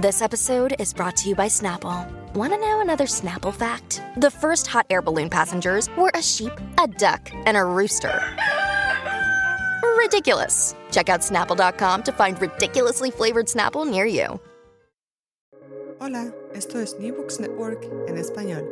This episode is brought to you by Snapple. Want to know another Snapple fact? The first hot air balloon passengers were a sheep, a duck, and a rooster. Ridiculous. Check out snapple.com to find ridiculously flavored Snapple near you. Hola, esto es New Books Network en español.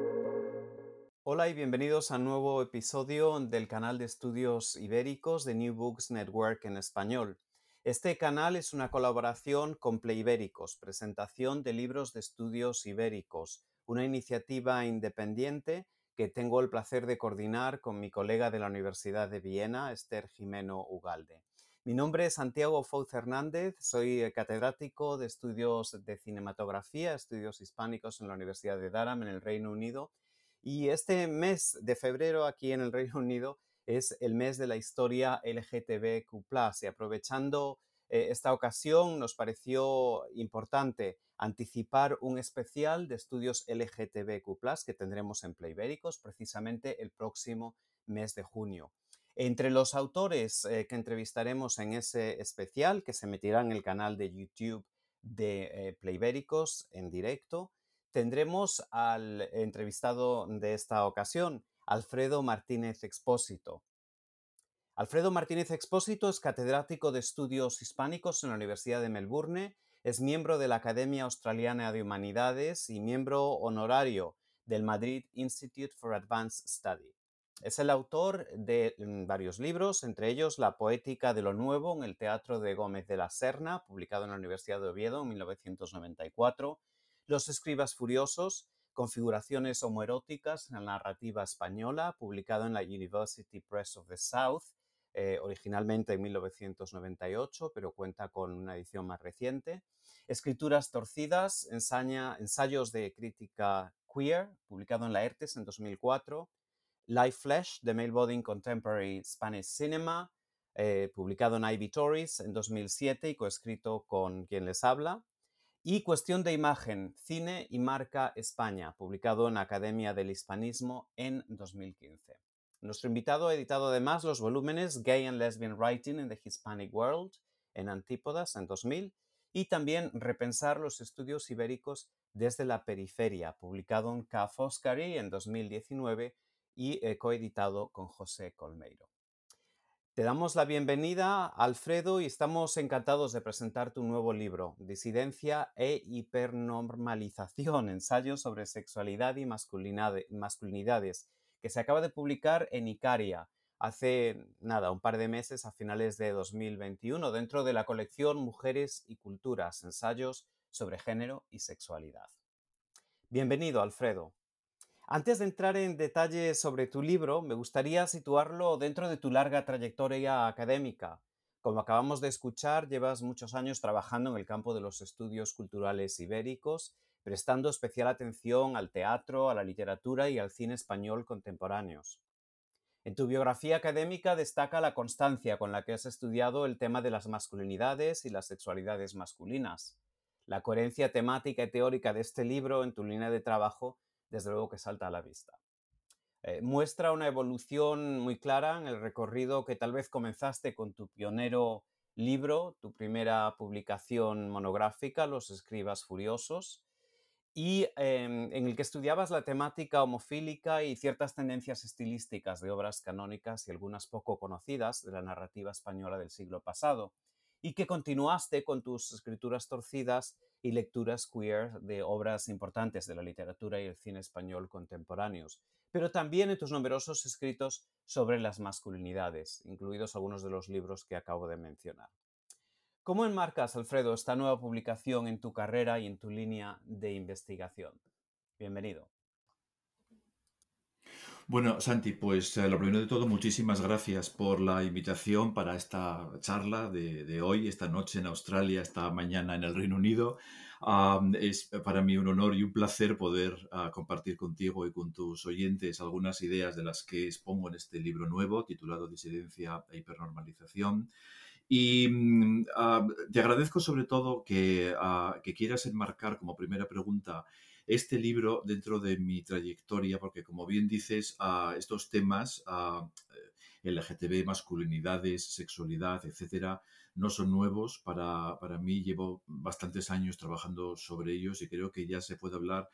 Hola y bienvenidos a un nuevo episodio del canal de estudios ibéricos de New Books Network en español. Este canal es una colaboración con Ibéricos, presentación de libros de estudios ibéricos, una iniciativa independiente que tengo el placer de coordinar con mi colega de la Universidad de Viena, Esther Jimeno Ugalde. Mi nombre es Santiago Fouz Hernández, soy catedrático de estudios de cinematografía, estudios hispánicos en la Universidad de Durham, en el Reino Unido. Y este mes de febrero aquí en el Reino Unido es el mes de la historia LGTBQ. Y aprovechando eh, esta ocasión, nos pareció importante anticipar un especial de estudios LGTBQ que tendremos en Playbéricos precisamente el próximo mes de junio. Entre los autores eh, que entrevistaremos en ese especial, que se emitirá en el canal de YouTube de eh, Playbéricos en directo, tendremos al entrevistado de esta ocasión, Alfredo Martínez Expósito. Alfredo Martínez Expósito es catedrático de estudios hispánicos en la Universidad de Melbourne, es miembro de la Academia Australiana de Humanidades y miembro honorario del Madrid Institute for Advanced Study. Es el autor de mm, varios libros, entre ellos La poética de lo nuevo en el Teatro de Gómez de la Serna, publicado en la Universidad de Oviedo en 1994, Los escribas furiosos, Configuraciones homoeróticas en la narrativa española, publicado en la University Press of the South, eh, originalmente en 1998, pero cuenta con una edición más reciente. Escrituras torcidas, ensayos de crítica queer, publicado en la ERTES en 2004. Life Flesh, The Male Body in Contemporary Spanish Cinema, eh, publicado en Ivy Tories en 2007 y coescrito con quien les habla. Y Cuestión de Imagen, Cine y Marca España, publicado en Academia del Hispanismo en 2015. Nuestro invitado ha editado además los volúmenes Gay and Lesbian Writing in the Hispanic World en Antípodas en 2000 y también Repensar los estudios ibéricos desde la periferia, publicado en Ca Foscari en 2019 y eh, coeditado con José Colmeiro. Te damos la bienvenida, Alfredo, y estamos encantados de presentar tu nuevo libro, Disidencia e Hipernormalización, ensayos sobre sexualidad y masculinidades, que se acaba de publicar en Icaria hace nada, un par de meses a finales de 2021, dentro de la colección Mujeres y Culturas, ensayos sobre género y sexualidad. Bienvenido, Alfredo. Antes de entrar en detalles sobre tu libro, me gustaría situarlo dentro de tu larga trayectoria académica. Como acabamos de escuchar, llevas muchos años trabajando en el campo de los estudios culturales ibéricos, prestando especial atención al teatro, a la literatura y al cine español contemporáneos. En tu biografía académica destaca la constancia con la que has estudiado el tema de las masculinidades y las sexualidades masculinas. La coherencia temática y teórica de este libro en tu línea de trabajo desde luego que salta a la vista. Eh, muestra una evolución muy clara en el recorrido que tal vez comenzaste con tu pionero libro, tu primera publicación monográfica, Los escribas furiosos, y em, en el que estudiabas la temática homofílica y ciertas tendencias estilísticas de obras canónicas y algunas poco conocidas de la narrativa española del siglo pasado, y que continuaste con tus escrituras torcidas y lecturas queer de obras importantes de la literatura y el cine español contemporáneos, pero también en tus numerosos escritos sobre las masculinidades, incluidos algunos de los libros que acabo de mencionar. ¿Cómo enmarcas, Alfredo, esta nueva publicación en tu carrera y en tu línea de investigación? Bienvenido. Bueno, Santi, pues eh, lo primero de todo, muchísimas gracias por la invitación para esta charla de, hoy, esta noche en Australia, esta mañana en el Reino Unido. es para mí un honor y un placer poder ah, compartir contigo y con tus oyentes algunas ideas de las que expongo en este libro nuevo titulado Disidencia e Hipernormalización. Y mm, ah, te agradezco sobre todo que, ah, que quieras enmarcar como primera pregunta este libro dentro de mi trayectoria, porque como bien dices, a estos temas, a eh, LGTB, masculinidades, sexualidad, etcétera, no son nuevos. Para, para mí llevo bastantes años trabajando sobre ellos y creo que ya se puede hablar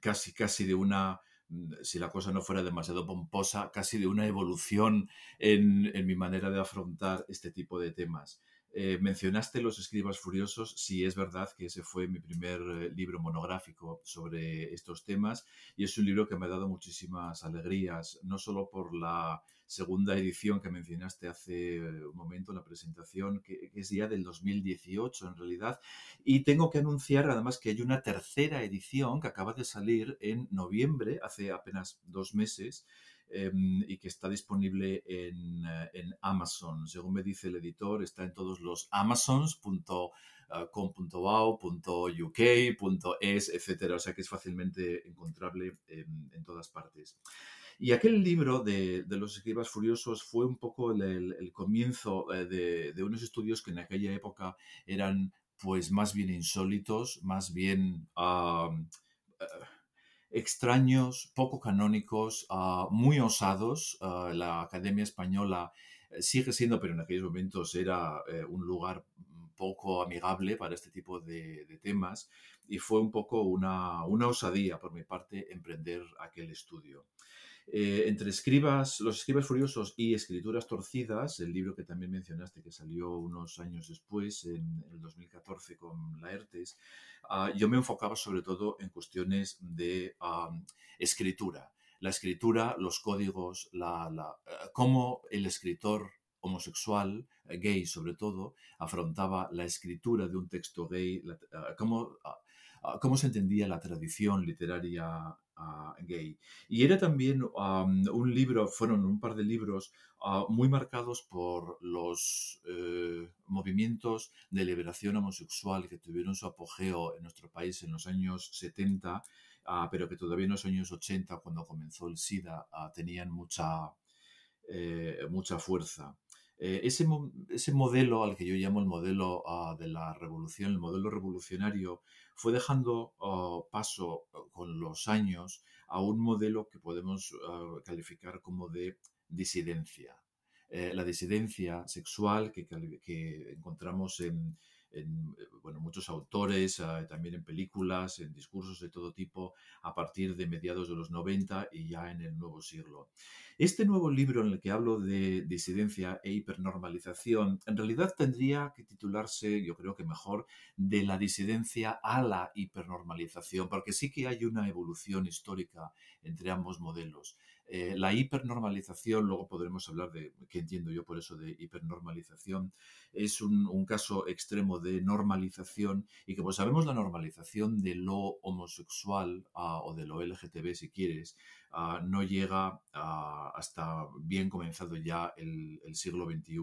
casi, casi de una mm, si la cosa no fuera demasiado pomposa, casi de una evolución en, en mi manera de afrontar este tipo de temas. Eh, mencionaste Los Escribas Furiosos, sí es verdad que ese fue mi primer eh, libro monográfico sobre estos temas y es un libro que me ha dado muchísimas alegrías, no solo por la segunda edición que mencionaste hace un momento en la presentación, que, es ya del 2018 en realidad, y tengo que anunciar además que hay una tercera edición que acaba de salir en noviembre, hace apenas dos meses, Em, y que está disponible en, eh, en, Amazon. Según me dice el editor, está en todos los amazons.com.au, .uk, .es, etcétera. O sea que es fácilmente encontrable en, todas partes. Y aquel libro de, de, los escribas furiosos fue un poco el, comienzo eh, de, de, unos estudios que en aquella época eran pues más bien insólitos, más bien... Uh, extraños, poco canónicos, ah, muy osados. Ah, la Academia Española eh, sigue siendo, pero en aquellos momentos era eh, un lugar poco amigable para este tipo de, temas y fue un poco una, una, osadía por mi parte emprender aquel estudio. Eh, entre escribas, Los escribas furiosos y Escrituras torcidas, el libro que también mencionaste que salió unos años después, en el 2014 con Laertes, uh, yo me enfocaba sobre todo en cuestiones de escritura. La escritura, los códigos, la, la, eh, cómo el escritor homosexual, eh, gay sobre todo, afrontaba la escritura de un texto gay, cómo, cómo se entendía la tradición literaria gay. Y era también un libro, fueron un par de libros ah, muy marcados por los eh, movimientos de liberación homosexual que tuvieron su apogeo en nuestro país en los años 70, ah, pero que todavía en los años 80, cuando comenzó el SIDA, tenían mucha, eh, mucha fuerza. Eh, ese, ese, modelo al que yo llamo el modelo de la revolución, el modelo revolucionario, fue dejando oh, paso oh, con los años a un modelo que podemos ah, calificar como de disidencia. Eh, la disidencia sexual que encontramos en, en eh, bueno, muchos autores, ah, también en películas, en discursos de todo tipo, a partir de mediados de los 90 y ya en el nuevo siglo. Este nuevo libro en el que hablo de disidencia e hipernormalización, en realidad tendría que titularse, yo creo que mejor, de la disidencia a la hipernormalización, porque sí que hay una evolución histórica entre ambos modelos. Eh, la hipernormalización, luego podremos hablar de qué entiendo yo por eso de hipernormalización, es un, caso extremo de normalización y que pues sabemos la normalización de lo homosexual ah, o de lo LGTB si quieres, ah, no llega ah, hasta bien comenzado ya el, el siglo XXI.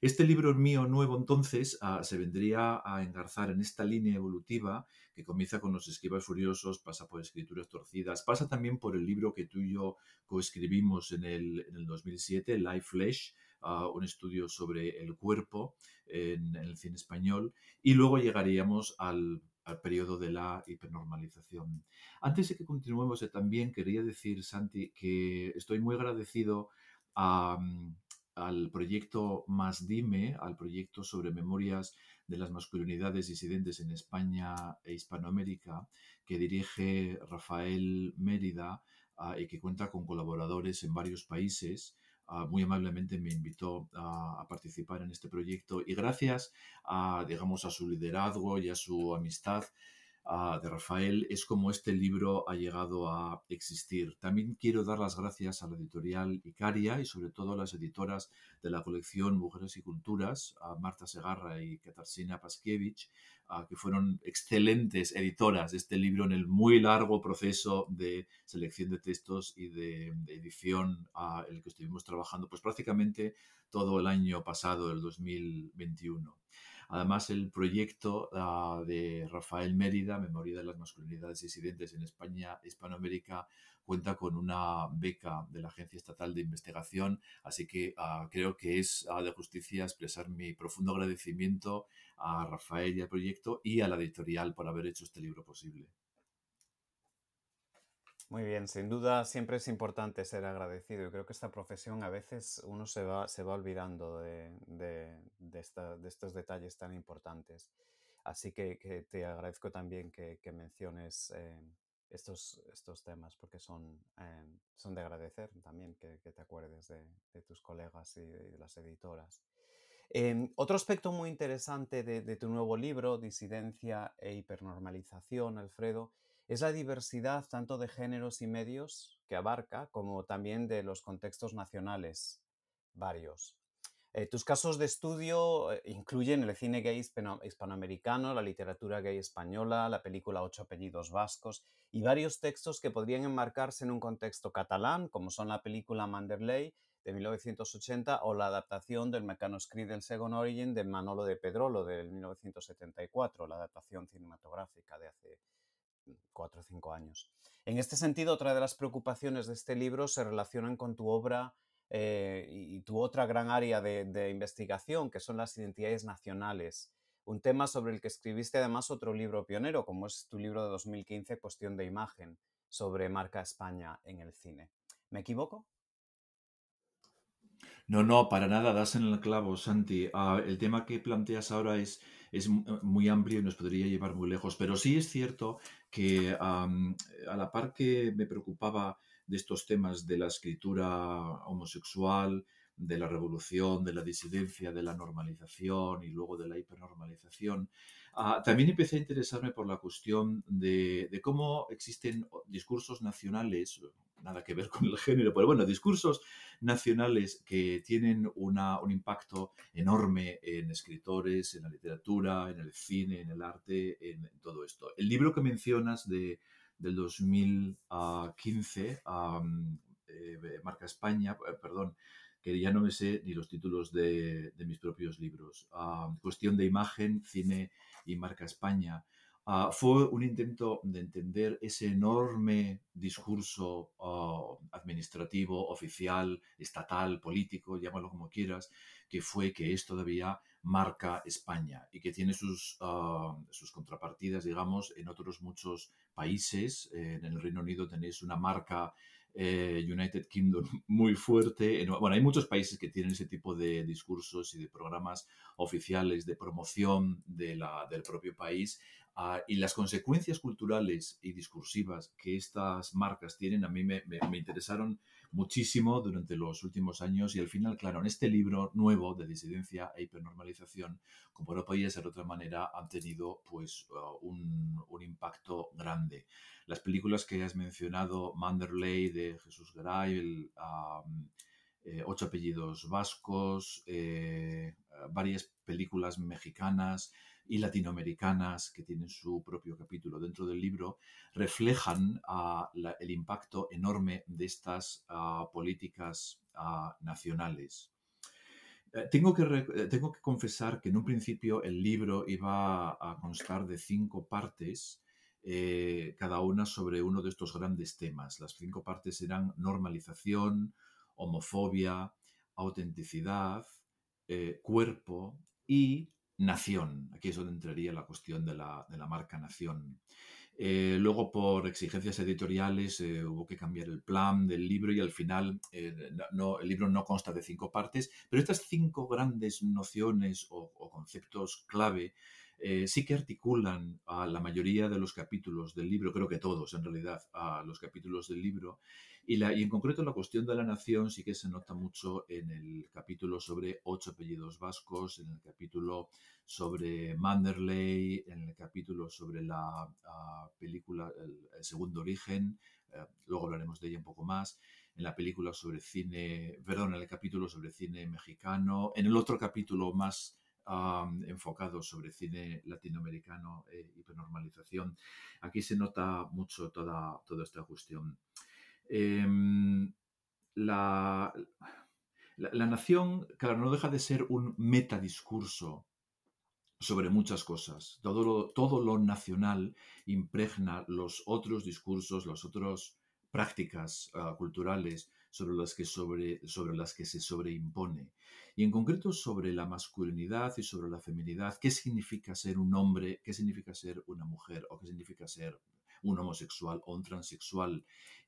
Este libro mío nuevo entonces se vendría a engarzar en esta línea evolutiva que comienza con los escribas furiosos, pasa por escrituras torcidas, pasa también por el libro que tú y yo coescribimos en el, en el 2007, Life Flesh, ah, un estudio sobre el cuerpo en, el cine español, y luego llegaríamos al, periodo de la hipernormalización. Antes de que continuemos, eh, también quería decir, Santi, que estoy muy agradecido al proyecto Más Dime, al proyecto sobre memorias de las masculinidades disidentes en España e Hispanoamérica, que dirige Rafael Mérida ah, y que cuenta con colaboradores en varios países, muy amablemente me invitó a, participar en este proyecto y gracias a, digamos, a su liderazgo y a su amistad, de Rafael es como este libro ha llegado a existir. También quiero dar las gracias a la editorial Icaria y sobre todo a las editoras de la colección Mujeres y Culturas, a Marta Segarra y Katarzyna Paskiewicz, que fueron excelentes editoras de este libro en el muy largo proceso de selección de textos y de, edición en el que estuvimos trabajando pues prácticamente todo el año pasado, el 2021. Además, el proyecto ah, de Rafael Mérida, Memoria de las Masculinidades Disidentes en España, Hispanoamérica, cuenta con una beca de la Agencia Estatal de Investigación, así que ah, creo que es ah, de justicia expresar mi profundo agradecimiento a Rafael y al proyecto y a la editorial por haber hecho este libro posible. Muy bien, sin duda siempre es importante ser agradecido. y creo que esta profesión a veces uno se va, se va olvidando de, de, estos detalles tan importantes. Así que, te agradezco también que, menciones eh, estos, estos temas porque son, eh, son de agradecer también que, te acuerdes de, tus colegas y de, las editoras. Em, otro aspecto muy interesante de, tu nuevo libro, Disidencia e Hipernormalización, Alfredo, es la diversidad tanto de géneros y medios que abarca como también de los contextos nacionales varios. Eh, tus casos de estudio eh, incluyen el cine gay hispanoamericano, la literatura gay española, la película Ocho apellidos vascos y varios textos que podrían enmarcarse en un contexto catalán, como son la película Manderley de 1980 o la adaptación del Mecanoscrit del Second Origin de Manolo de Pedrolo de 1974, la adaptación cinematográfica de hace cuatro o cinco años. En este sentido, otra de las preocupaciones de este libro se relacionan con tu obra eh, y tu otra gran área de, investigación, que son las identidades nacionales. Un tema sobre el que escribiste además otro libro pionero, como es tu libro de 2015, Cuestión de Imagen, sobre marca España en el cine. ¿Me equivoco? No, no, para nada, das en el clavo, Santi. Ah, el tema que planteas ahora es, es muy amplio y nos podría llevar muy lejos, pero sí es cierto que a la par que me preocupaba de estos temas de la escritura homosexual, de la revolución, de la disidencia, de la normalización y luego de la hipernormalización, ah, también empecé a interesarme por la cuestión de, de, cómo existen discursos nacionales, nada que ver con el género, pero bueno, discursos nacionales que tienen una, un impacto enorme en escritores, en la literatura, en el cine, en el arte, en, todo esto. El libro que mencionas de, del 2015, eh, Marca España, eh, perdón, que ya no me sé ni los títulos de, mis propios libros. cuestión de imagen, cine y Marca España. Ah, fue un intento de entender ese enorme discurso ah, administrativo, oficial, estatal, político, llámalo como quieras, que fue que es todavía marca España y que tiene sus, ah, sus contrapartidas, digamos, en otros muchos países. en el Reino Unido tenéis una marca eh, United Kingdom muy fuerte. Bueno, hay muchos países que tienen ese tipo de discursos y de programas oficiales de promoción de la, del propio país. Ah, y las consecuencias culturales y discursivas que estas marcas tienen a mí me, me, interesaron muchísimo durante los últimos años y al final, claro, en este libro nuevo de disidencia e hipernormalización, como no podía ser de otra manera, han tenido pues ah, un, un, impacto grande. Las películas que has mencionado, Manderley de Jesús Garay, el, eh, Ocho apellidos vascos, eh, varias películas mexicanas, y latinoamericanas, que tienen su propio capítulo dentro del libro, reflejan ah, el impacto enorme de estas ah, políticas ah, nacionales. Eh, tengo que, eh, tengo que confesar que en un principio el libro iba a constar de cinco partes, eh, cada una sobre uno de estos grandes temas. Las cinco partes eran normalización, homofobia, autenticidad, cuerpo y nación. Aquí es donde entraría la cuestión de la, marca nación. Eh, luego, por exigencias editoriales, eh, hubo que cambiar el plan del libro y al final eh, el libro no consta de cinco partes, pero estas cinco grandes nociones o, conceptos clave eh, sí que articulan a la mayoría de los capítulos del libro, creo que todos en realidad, a los capítulos del libro, y, la, y en concreto la cuestión de la nación sí que se nota mucho en el capítulo sobre ocho apellidos vascos, en el capítulo sobre Manderley, en el capítulo sobre la ah, película el, Segundo Origen, eh, luego hablaremos de ella un poco más, en la película sobre cine, perdón, en el capítulo sobre cine mexicano, en el otro capítulo más enfocado sobre cine latinoamericano e hipernormalización. Aquí se nota mucho toda, toda esta cuestión. Em, la, la, nación, claro, no deja de ser un metadiscurso sobre muchas cosas. Todo lo, todo lo nacional impregna los otros discursos, las otras prácticas ah, culturales sobre las, que sobre, sobre las que se sobreimpone. Y en concreto sobre la masculinidad y sobre la feminidad, qué significa ser un hombre, qué significa ser una mujer o qué significa ser un homosexual o un transexual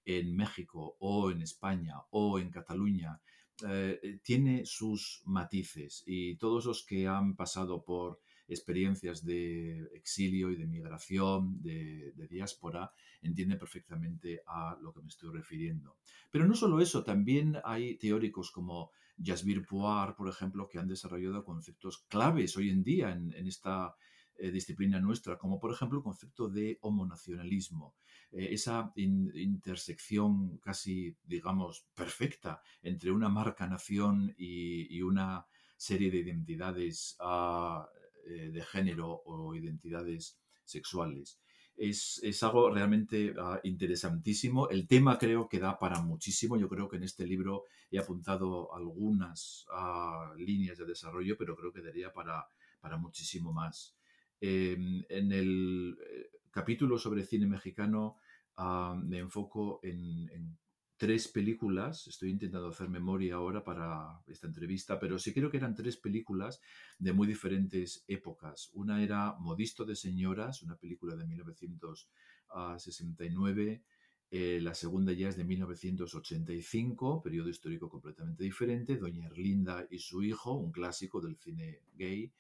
en México o en España o en Cataluña, eh, tiene sus matices y todos los que han pasado por experiencias de exilio y de migración, de, diáspora, entiende perfectamente a lo que me estoy refiriendo. Pero no solo eso, también hay teóricos como Jasbir Puar, por ejemplo, que han desarrollado conceptos claves hoy en día en, esta eh, disciplina nuestra, como por ejemplo el concepto de homonacionalismo, eh, esa intersección casi, digamos, perfecta entre una marca nación y, una serie de identidades ah, eh, de género o identidades sexuales. Es, algo realmente ah, interesantísimo. El tema creo que da para muchísimo. Yo creo que en este libro he apuntado algunas ah, líneas de desarrollo, pero creo que daría para, para muchísimo más. Em, en el eh, capítulo sobre cine mexicano ah, me enfoco en, en tres películas, estoy intentando hacer memoria ahora para esta entrevista, pero sí creo que eran tres películas de muy diferentes épocas. Una era Modisto de Señoras, una película de 1969, eh, la segunda ya es de 1985, periodo histórico completamente diferente, Doña Erlinda y su hijo, un clásico del cine gay,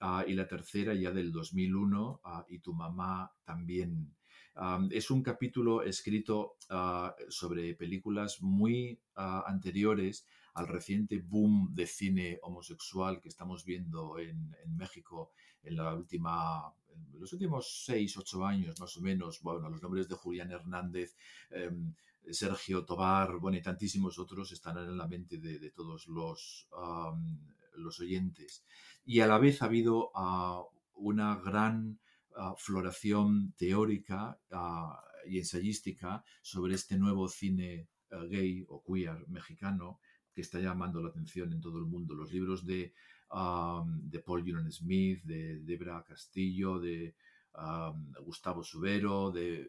ah, y la tercera ya del 2001, ah, y tu mamá también es un capítulo escrito ah, sobre películas muy ah, anteriores al reciente boom de cine homosexual que estamos viendo en, México en la última los últimos seis, ocho años más o menos, bueno, los nombres de Julián Hernández, em, Sergio Tobar, bueno, y tantísimos otros están en la mente de, todos los, los oyentes. Y a la vez ha habido ah, una gran floración teórica y ensayística sobre este nuevo cine eh, gay o queer mexicano que está llamando la atención en todo el mundo. Los libros de, de Paul Julian Smith, de Debra Castillo, de Gustavo Subero, de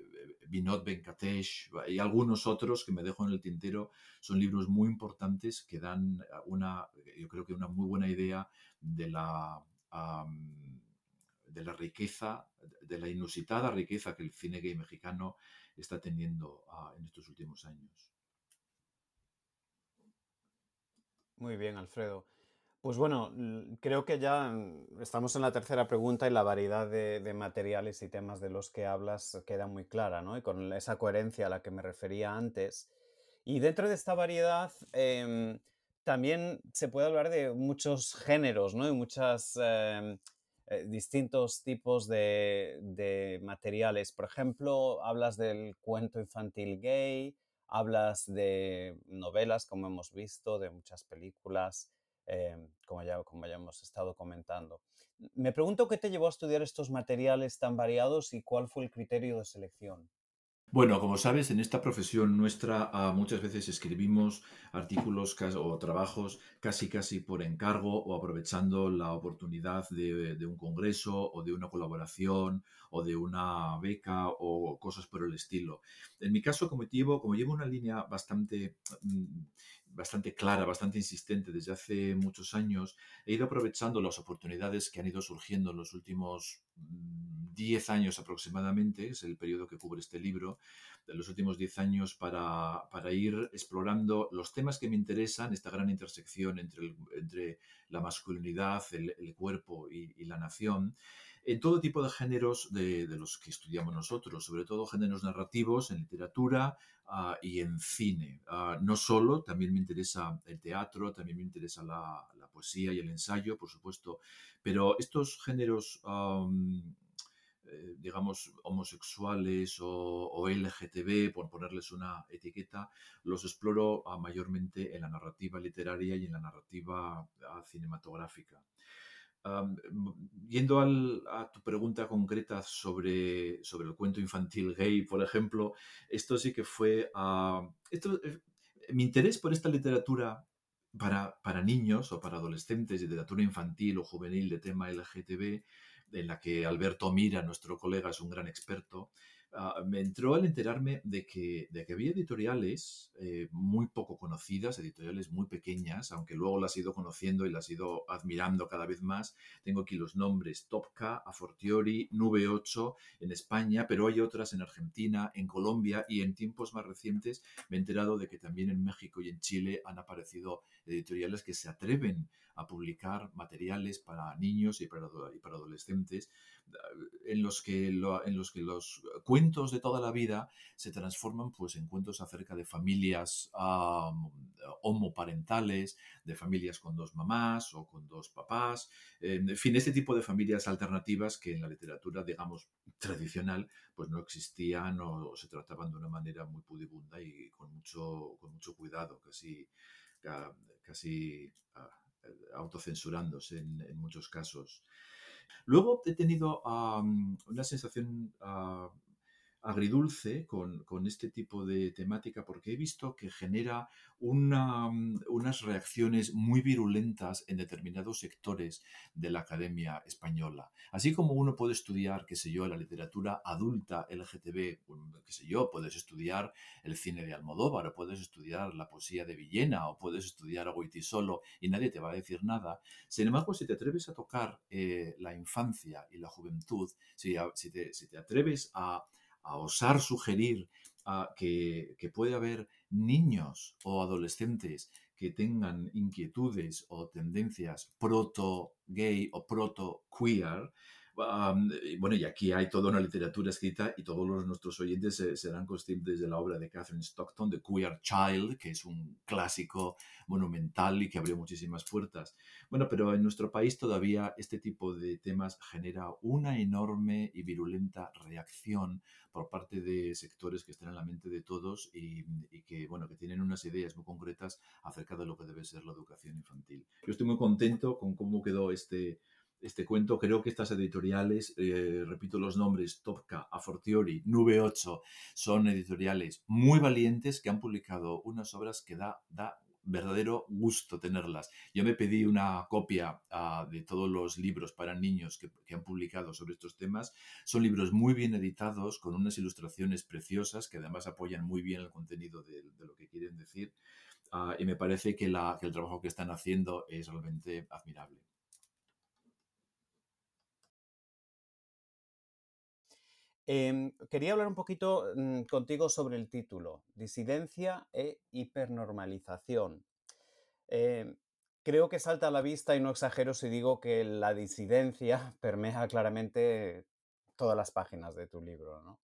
Vinod Venkatesh y algunos otros que me dejo en el tintero, son libros muy importantes que dan una, yo creo que una muy buena idea de la de la riqueza, de la inusitada riqueza que el cine gay mexicano está teniendo ah, en estos últimos años. Muy bien, Alfredo. Pues bueno, creo que ya mm, estamos en la tercera pregunta y la variedad de, materiales y temas de los que hablas queda muy clara, ¿no? Y con esa coherencia a la que me refería antes. Y dentro de esta variedad em, también se puede hablar de muchos géneros, ¿no? Y muchas em, eh, distintos tipos de, materiales. Por ejemplo, hablas del cuento infantil gay, hablas de novelas, como hemos visto, de muchas películas, em, como, ya, como ya hemos estado comentando. Me pregunto qué te llevó a estudiar estos materiales tan variados y cuál fue el criterio de selección. Bueno, como sabes, en esta profesión nuestra ah, muchas veces escribimos artículos o trabajos casi casi por encargo o aprovechando la oportunidad de, un congreso o de una colaboración o de una beca o cosas por el estilo. En mi caso, como llevo, como llevo una línea bastante, mm, bastante clara, bastante insistente desde hace muchos años, he ido aprovechando las oportunidades que han ido surgiendo en los últimos 10 años aproximadamente, es el periodo que cubre este libro, de los últimos 10 años para, ir explorando los temas que me interesan, esta gran intersección entre, entre la masculinidad, el, cuerpo y, la nación, en todo tipo de géneros de, los que estudiamos nosotros, sobre todo géneros narrativos, en literatura ah, y en cine. Ah, no solo, también me interesa el teatro, también me interesa la, poesía y el ensayo, por supuesto, pero estos géneros... Eh, digamos, homosexuales o, LGTB, por ponerles una etiqueta, los exploro ah, mayormente en la narrativa literaria y en la narrativa ah, yendo a tu pregunta concreta sobre, sobre el cuento infantil gay, por ejemplo, esto sí que fue... Ah, esto, eh, mi interés por esta literatura para, para, niños o para adolescentes, literatura infantil o juvenil de tema LGTB, en la que Alberto Mira, nuestro colega, es un gran experto, Ah, me entró al enterarme de que, de que había editoriales eh, muy poco conocidas, editoriales muy pequeñas, aunque luego las he ido conociendo y las he ido admirando cada vez más. Tengo aquí los nombres Topka, Afortiori, Nube 8 en España, pero hay otras en Argentina, en Colombia y en tiempos más recientes me he enterado de que también en México y en Chile han aparecido editoriales que se atreven a publicar materiales para niños y para, y para adolescentes en los que, en los, que los cuentos de toda la vida se transforman pues, en cuentos acerca de familias homoparentales, de familias con dos mamás o con dos papás, en fin, este tipo de familias alternativas que en la literatura, digamos, tradicional, pues no existían o, se trataban de una manera muy pudibunda y con mucho, con mucho cuidado, casi, casi ah, autocensurándose en muchos casos. Luego he tenido una sensación ah, agridulce con, este tipo de temática porque he visto que genera unas reacciones muy virulentas en determinados sectores de la academia española. Así como uno puede estudiar, qué sé yo, la literatura adulta LGTB, qué sé yo, puedes estudiar el cine de Almodóvar, o puedes estudiar la poesía de Villena, o puedes estudiar a Solo y nadie te va a decir nada. Sin embargo, si te atreves a tocar eh, la infancia y la juventud, si te atreves a a osar sugerir que, puede haber niños o adolescentes que tengan inquietudes o tendencias proto-gay o proto-queer, bueno, y aquí hay toda una literatura escrita y todos los, nuestros oyentes serán conscientes de la obra de Catherine Stockton, The Queer Child, que es un clásico monumental y que abrió muchísimas puertas. Bueno, pero en nuestro país todavía este tipo de temas genera una enorme y virulenta reacción por parte de sectores que están en la mente de todos y, y que, bueno, que tienen unas ideas muy concretas acerca de lo que debe ser la educación infantil. Yo estoy muy contento con cómo quedó este este cuento. Creo que estas editoriales, eh, repito los nombres, Topka, Afortiori, Nube 8, son editoriales muy valientes que han publicado unas obras que da, da verdadero gusto tenerlas. Yo me pedí una copia ah, de todos los libros para niños que, han publicado sobre estos temas. Son libros muy bien editados, con unas ilustraciones preciosas que además apoyan muy bien el contenido de, lo que quieren decir. Ah, y me parece que, que el trabajo que están haciendo es realmente admirable. Em, quería hablar un poquito mm, contigo sobre el título, disidencia e hipernormalización. Em, creo que salta a la vista y no exagero si digo que la disidencia permea claramente todas las páginas de tu libro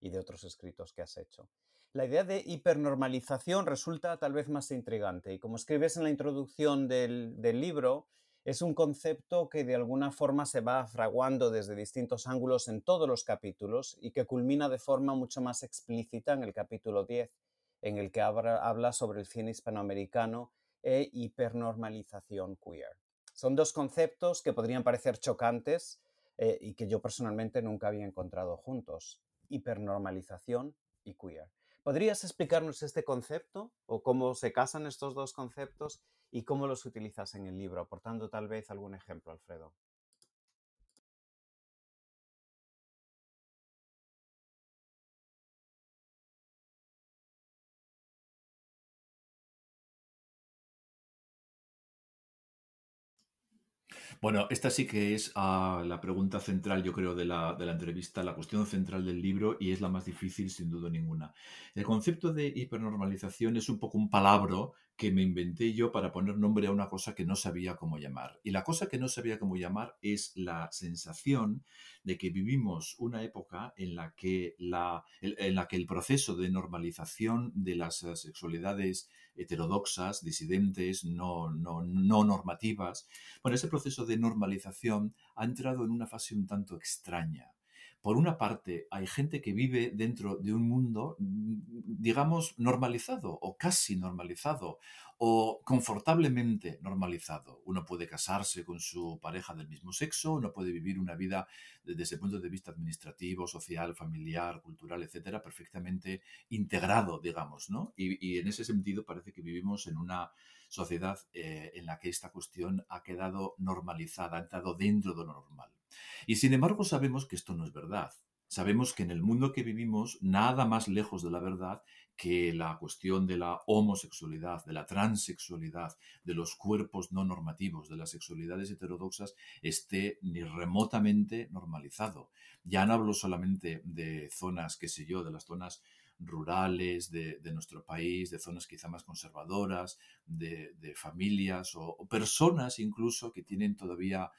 y de otros escritos que has hecho. La idea de hipernormalización resulta tal vez más intrigante y como escribes en la introducción del libro, es un concepto que de alguna forma se va fraguando desde distintos ángulos en todos los capítulos y que culmina de forma mucho más explícita en el capítulo 10, en el que habla sobre el cine hispanoamericano e hipernormalización queer. Son dos conceptos que podrían parecer chocantes eh, y que yo personalmente nunca había encontrado juntos, hipernormalización y queer. ¿Podrías explicarnos este concepto o cómo se casan estos dos conceptos y cómo los utilizas en el libro, aportando tal vez algún ejemplo, Alfredo? Bueno, esta sí que es ah, la pregunta central, yo creo, de la, de la entrevista, la cuestión central del libro y es la más difícil, sin duda ninguna. El concepto de hipernormalización es un poco un palabro que me inventé yo para poner nombre a una cosa que no sabía cómo llamar. Y la cosa que no sabía cómo llamar es la sensación de que vivimos una época en la que, la, en la que el proceso de normalización de las eh, sexualidades heterodoxas, disidentes, no, no, no normativas, bueno, ese proceso de normalización ha entrado en una fase un tanto extraña por una parte, hay gente que vive dentro de un mundo, digamos, normalizado o casi normalizado o confortablemente normalizado. Uno puede casarse con su pareja del mismo sexo, uno puede vivir una vida desde el punto de vista administrativo, social, familiar, cultural, etcétera, perfectamente integrado, digamos, ¿no? Y, en ese sentido parece que vivimos en una sociedad eh, en la que esta cuestión ha quedado normalizada, ha entrado dentro de lo normal. Y sin embargo sabemos que esto no es verdad. Sabemos que en el mundo que vivimos, nada más lejos de la verdad que la cuestión de la homosexualidad, de la transexualidad, de los cuerpos no normativos, de las sexualidades heterodoxas, esté ni remotamente normalizado. Ya no hablo solamente de zonas, qué sé yo, de las zonas rurales de, nuestro país, de zonas quizá más conservadoras, de, familias o, personas incluso que tienen todavía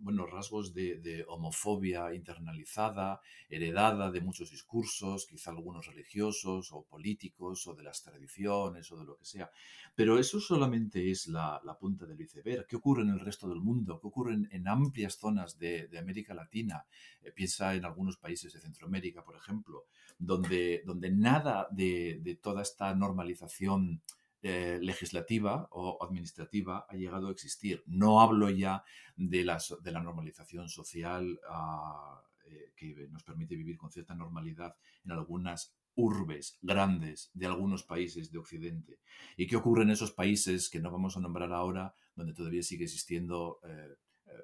bueno, rasgos de, homofobia internalizada, heredada de muchos discursos, quizá algunos religiosos o políticos o de las tradiciones o de lo que sea. Pero eso solamente es la, punta del iceberg. ¿Qué ocurre en el resto del mundo? ¿Qué ocurre en, amplias zonas de, América Latina? Eh, piensa en algunos países de Centroamérica, por ejemplo, donde, donde nada de, de toda esta normalización eh, legislativa o administrativa ha llegado a existir. No hablo ya de, de la normalización social ah, eh, que nos permite vivir con cierta normalidad en algunas urbes grandes de algunos países de Occidente. ¿Y qué ocurre en esos países que no vamos a nombrar ahora, donde todavía sigue existiendo eh,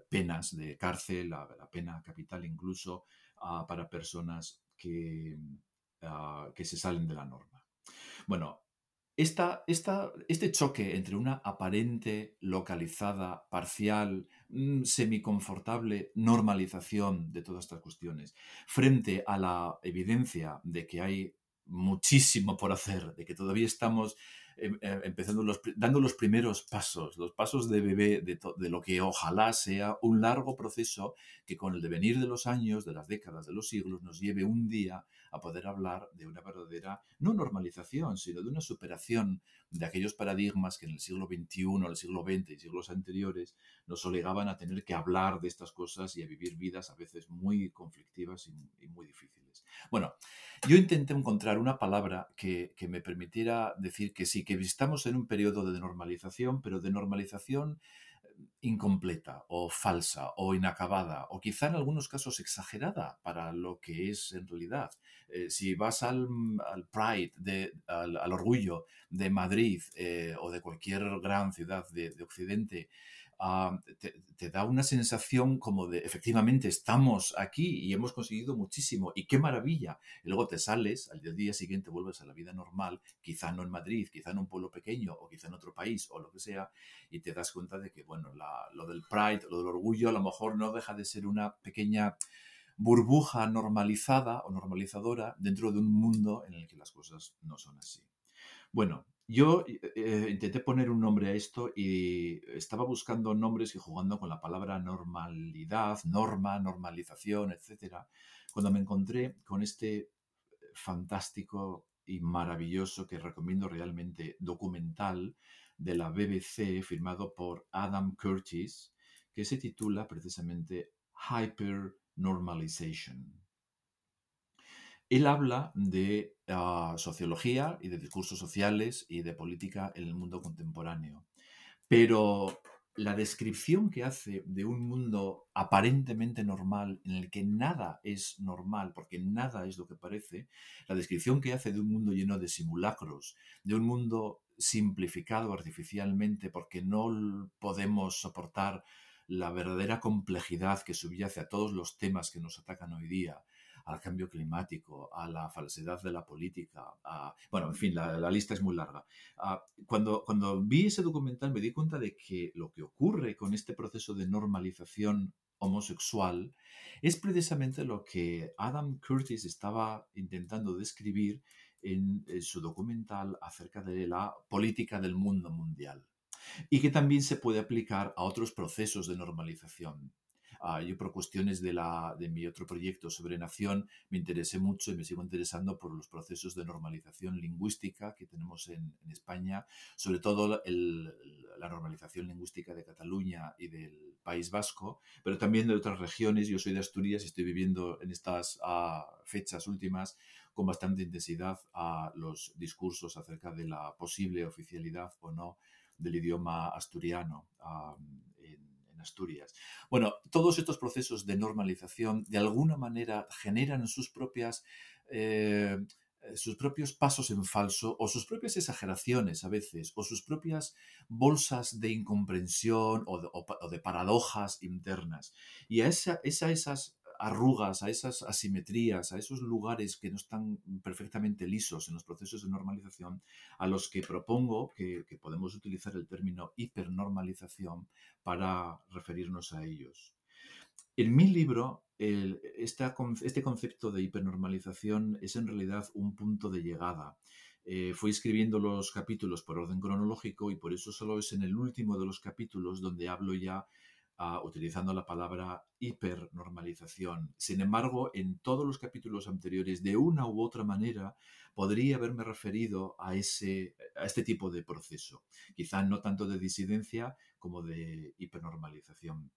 penas de cárcel, la, pena capital incluso, ah, para personas que, ah, que se salen de la norma? Bueno, esta, este choque entre una aparente, localizada, parcial, mm, semiconfortable normalización de todas estas cuestiones, frente a la evidencia de que hay muchísimo por hacer, de que todavía estamos Em, eh, empezando los, dando los primeros pasos, los pasos de bebé de, de, lo que ojalá sea un largo proceso que con el devenir de los años, de las décadas, de los siglos, nos lleve un día a poder hablar de una verdadera, no normalización, sino de una superación de aquellos paradigmas que en el siglo XXI, el siglo XX y siglos anteriores nos obligaban a tener que hablar de estas cosas y a vivir vidas a veces muy conflictivas y, muy difíciles. Bueno, yo intenté encontrar una palabra que, que me permitiera decir que sí, que estamos en un periodo de normalización, pero de normalización incompleta o falsa o inacabada o quizá en algunos casos exagerada para lo que es en realidad. Eh, si vas al, Pride, de, al, orgullo de Madrid eh, o de cualquier gran ciudad de Occidente, Ah, te, da una sensación como de efectivamente estamos aquí y hemos conseguido muchísimo y qué maravilla. Y luego te sales, al día siguiente vuelves a la vida normal, quizá no en Madrid, quizá en un pueblo pequeño o quizá en otro país o lo que sea, y te das cuenta de que, bueno, lo del pride, lo del orgullo a lo mejor no deja de ser una pequeña burbuja normalizada o normalizadora dentro de un mundo en el que las cosas no son así. Bueno, yo eh, intenté poner un nombre a esto y estaba buscando nombres y jugando con la palabra normalidad, norma, normalización, etc. Cuando me encontré con este fantástico y maravilloso, que recomiendo realmente, documental de la BBC firmado por Adam Curtis, que se titula precisamente Hyper Normalization. Él habla de ah, sociología y de discursos sociales y de política en el mundo contemporáneo. Pero la descripción que hace de un mundo aparentemente normal, en el que nada es normal, porque nada es lo que parece, la descripción que hace de un mundo lleno de simulacros, de un mundo simplificado artificialmente, porque no podemos soportar la verdadera complejidad que subyace a todos los temas que nos atacan hoy día, al cambio climático, a la falsedad de la política, bueno, en fin, la, lista es muy larga. Ah, cuando, cuando vi ese documental me di cuenta de que lo que ocurre con este proceso de normalización homosexual es precisamente lo que Adam Curtis estaba intentando describir en, su documental acerca de la política del mundo mundial y que también se puede aplicar a otros procesos de normalización. Ah, yo por cuestiones de, la, de mi otro proyecto sobre nación me interesé mucho y me sigo interesando por los procesos de normalización lingüística que tenemos en, España, sobre todo la normalización lingüística de Cataluña y del País Vasco, pero también de otras regiones. Yo soy de Asturias y estoy viviendo en estas ah, fechas últimas con bastante intensidad a los discursos acerca de la posible oficialidad o no del idioma asturiano Asturias. Bueno, todos estos procesos de normalización de alguna manera generan sus propias... Eh, sus propios pasos en falso o sus propias exageraciones a veces o sus propias bolsas de incomprensión o de, paradojas internas. Y a, esa, esas arrugas, a esas asimetrías, a esos lugares que no están perfectamente lisos en los procesos de normalización, a los que propongo que, podemos utilizar el término hipernormalización para referirnos a ellos. En mi libro, este concepto de hipernormalización es en realidad un punto de llegada. Eh, fui escribiendo los capítulos por orden cronológico y por eso solo es en el último de los capítulos donde hablo ya utilizando la palabra hipernormalización. Sin embargo, en todos los capítulos anteriores, de una u otra manera, podría haberme referido a, ese, a este tipo de proceso. Quizá no tanto de disidencia como de hipernormalización.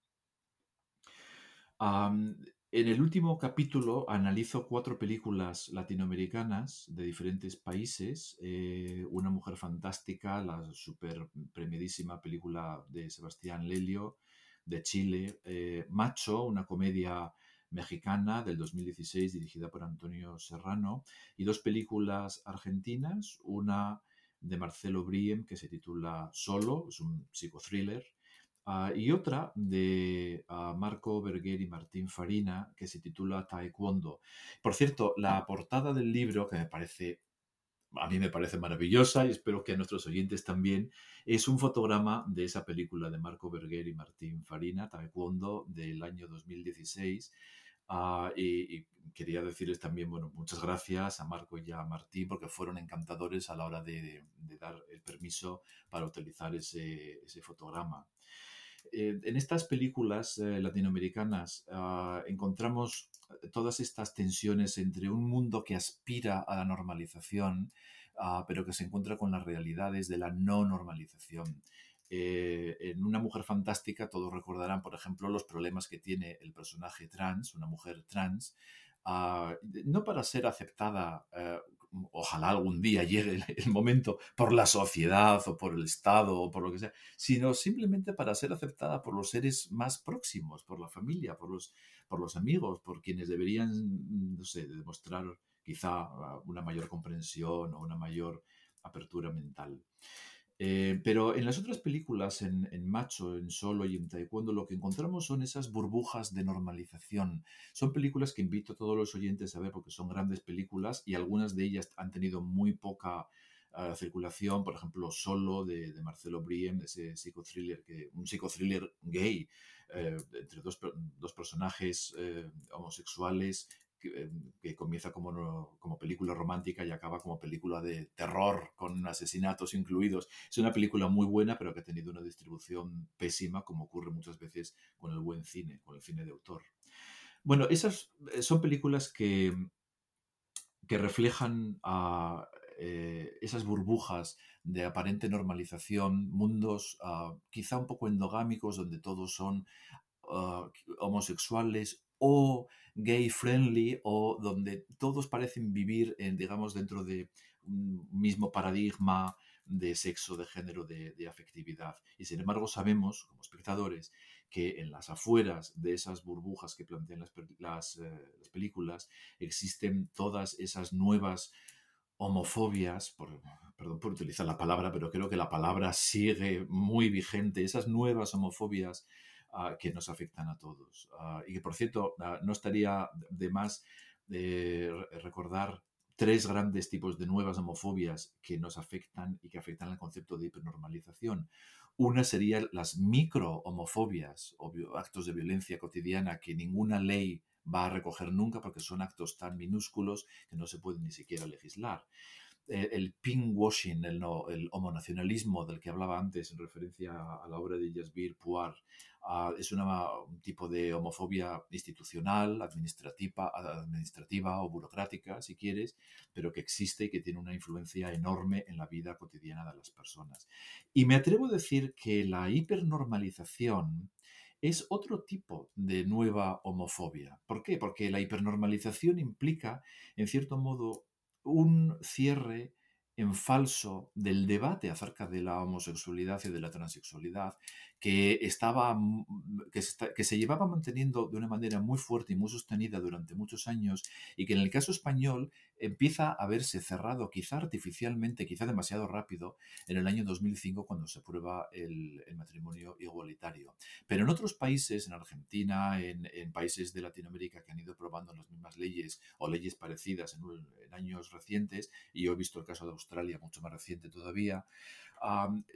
en el último capítulo analizo cuatro películas latinoamericanas de diferentes países. Eh, una mujer fantástica, la super premiadísima película de Sebastián Lelio, de Chile, eh, Macho, una comedia mexicana del 2016 dirigida por Antonio Serrano, y dos películas argentinas, una de Marcelo Briem que se titula Solo, es un psicothriller, uh, y otra de ah, Marco Berger y Martín Farina que se titula Taekwondo. Por cierto, la portada del libro, que me parece a mí me parece maravillosa y espero que a nuestros oyentes también, es un fotograma de esa película de Marco Berger y Martín Farina, Taekwondo, del año 2016. Ah, y, quería decirles también, bueno, muchas gracias a Marco y a Martín porque fueron encantadores a la hora de, dar el permiso para utilizar ese fotograma. Eh, en estas películas eh, latinoamericanas ah, encontramos eh, todas estas tensiones entre un mundo que aspira a la normalización, ah, pero que se encuentra con las realidades de la no normalización. en Una mujer fantástica todos recordarán, por ejemplo, los problemas que tiene el personaje trans, una mujer trans, ah, no para ser aceptada ojalá algún día llegue el, momento por la sociedad o por el Estado o por lo que sea, sino simplemente para ser aceptada por los seres más próximos, por la familia, por los, por los amigos, por quienes deberían, no sé, demostrar quizá una mayor comprensión o una mayor apertura mental. Eh, pero en las otras películas, en, Macho, en Solo y en Taekwondo, lo que encontramos son esas burbujas de normalización. Son películas que invito a todos los oyentes a ver porque son grandes películas y algunas de ellas han tenido muy poca ah, circulación. Por ejemplo, Solo de, Marcelo Briem, ese psicothriller, que, un psicothriller gay eh, entre dos, dos personajes eh, homosexuales eh, que, comienza como, como película romántica y acaba como película de terror, con asesinatos incluidos. Es una película muy buena, pero que ha tenido una distribución pésima, como ocurre muchas veces con el buen cine, con el cine de autor. Bueno, esas eh, son películas que, que reflejan a eh, esas burbujas de aparente normalización, mundos ah, quizá un poco endogámicos donde todos son ah, homosexuales o gay friendly o donde todos parecen vivir, digamos, dentro de un mismo paradigma de sexo, de género, de, afectividad. Y sin embargo sabemos, como espectadores, que en las afueras de esas burbujas que plantean las, eh, películas existen todas esas nuevas homofobias, por, perdón por utilizar la palabra, pero creo que la palabra sigue muy vigente, esas nuevas homofobias que nos afectan a todos. Ah, y que, por cierto, ah, no estaría de más eh, recordar tres grandes tipos de nuevas homofobias que nos afectan y que afectan al concepto de hipernormalización. Una sería las micro-homofobias o actos de violencia cotidiana que ninguna ley va a recoger nunca porque son actos tan minúsculos que no se pueden ni siquiera legislar. Eh, el pinkwashing, el, el homonacionalismo del que hablaba antes en referencia a la obra de Jasbir Puar, Ah, es un tipo de homofobia institucional, administrativa, administrativa o burocrática, si quieres, pero que existe y que tiene una influencia enorme en la vida cotidiana de las personas. Y me atrevo a decir que la hipernormalización es otro tipo de nueva homofobia. ¿Por qué? Porque la hipernormalización implica, en cierto modo, un cierre en falso del debate acerca de la homosexualidad y de la transexualidad que, estaba, que, se llevaba manteniendo de una manera muy fuerte y muy sostenida durante muchos años y que en el caso español empieza a verse cerrado quizá artificialmente, quizá demasiado rápido, en el año 2005 cuando se aprueba el, matrimonio igualitario. Pero en otros países, en Argentina, en, países de Latinoamérica que han ido probando las mismas leyes o leyes parecidas en, en años recientes, y yo he visto el caso de Australia mucho más reciente todavía,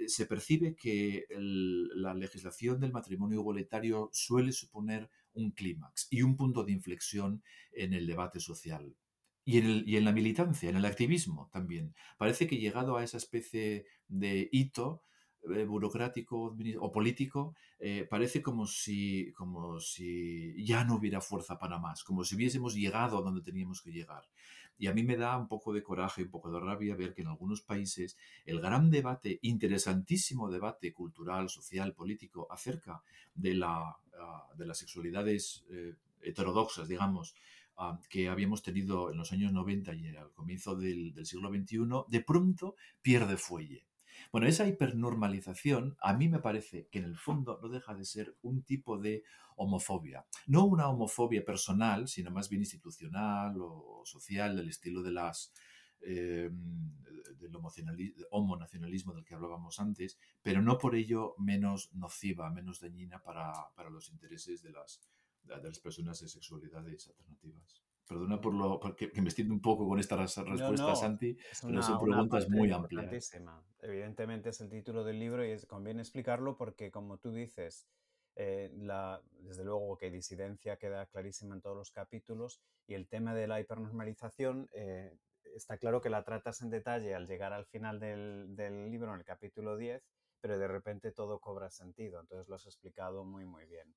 se percibe que la legislación del matrimonio igualitario suele suponer un clímax y un punto de inflexión en el debate social. Y en, la militancia, en el activismo también. Parece que llegado a esa especie de hito, burocrático o político, eh, parece como si, como si ya no hubiera fuerza para más, como si hubiésemos llegado a donde teníamos que llegar. Y a mí me da un poco de coraje, un poco de rabia ver que en algunos países el gran debate, interesantísimo debate cultural, social, político acerca de, la, ah, de las sexualidades eh, heterodoxas, digamos, ah, que habíamos tenido en los años 90 y al comienzo del, del siglo XXI, de pronto pierde fuelle. Bueno, esa hipernormalización a mí me parece que en el fondo no deja de ser un tipo de homofobia. No una homofobia personal, sino más bien institucional o social, del estilo de las, eh, del homonacionalismo del que hablábamos antes, pero no por ello menos nociva, menos dañina para, los intereses de las, de las personas de sexualidades alternativas. Perdona por lo porque me extiendo un poco con esta respuesta, Santi, pero son preguntas muy amplias. Evidentemente es el título del libro y conviene explicarlo porque, como tú dices, eh, la, desde luego que disidencia queda clarísima en todos los capítulos y el tema de la hipernormalización eh, está claro que la tratas en detalle al llegar al final del, del libro, en el capítulo 10, pero de repente todo cobra sentido. Entonces lo has explicado muy, muy bien.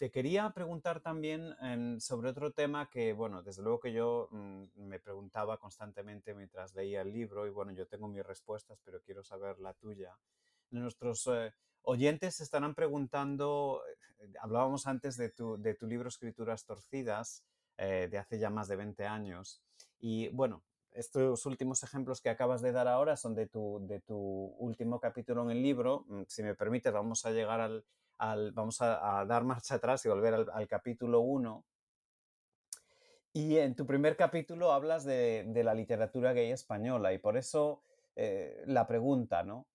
Te quería preguntar también sobre otro tema que, bueno, desde luego que yo mm, me preguntaba constantemente mientras leía el libro y, bueno, yo tengo mis respuestas, pero quiero saber la tuya. Nuestros eh, oyentes estarán preguntando, eh, hablábamos antes de tu, de tu libro Escrituras Torcidas, eh, de hace ya más de 20 años, y, bueno, estos últimos ejemplos que acabas de dar ahora son de tu, de tu último capítulo en el libro. Mm, si me permites, vamos a llegar al, vamos a, dar marcha atrás y volver al, capítulo 1. Y en tu primer capítulo hablas de, la literatura gay española y por eso eh, la pregunta, ¿no?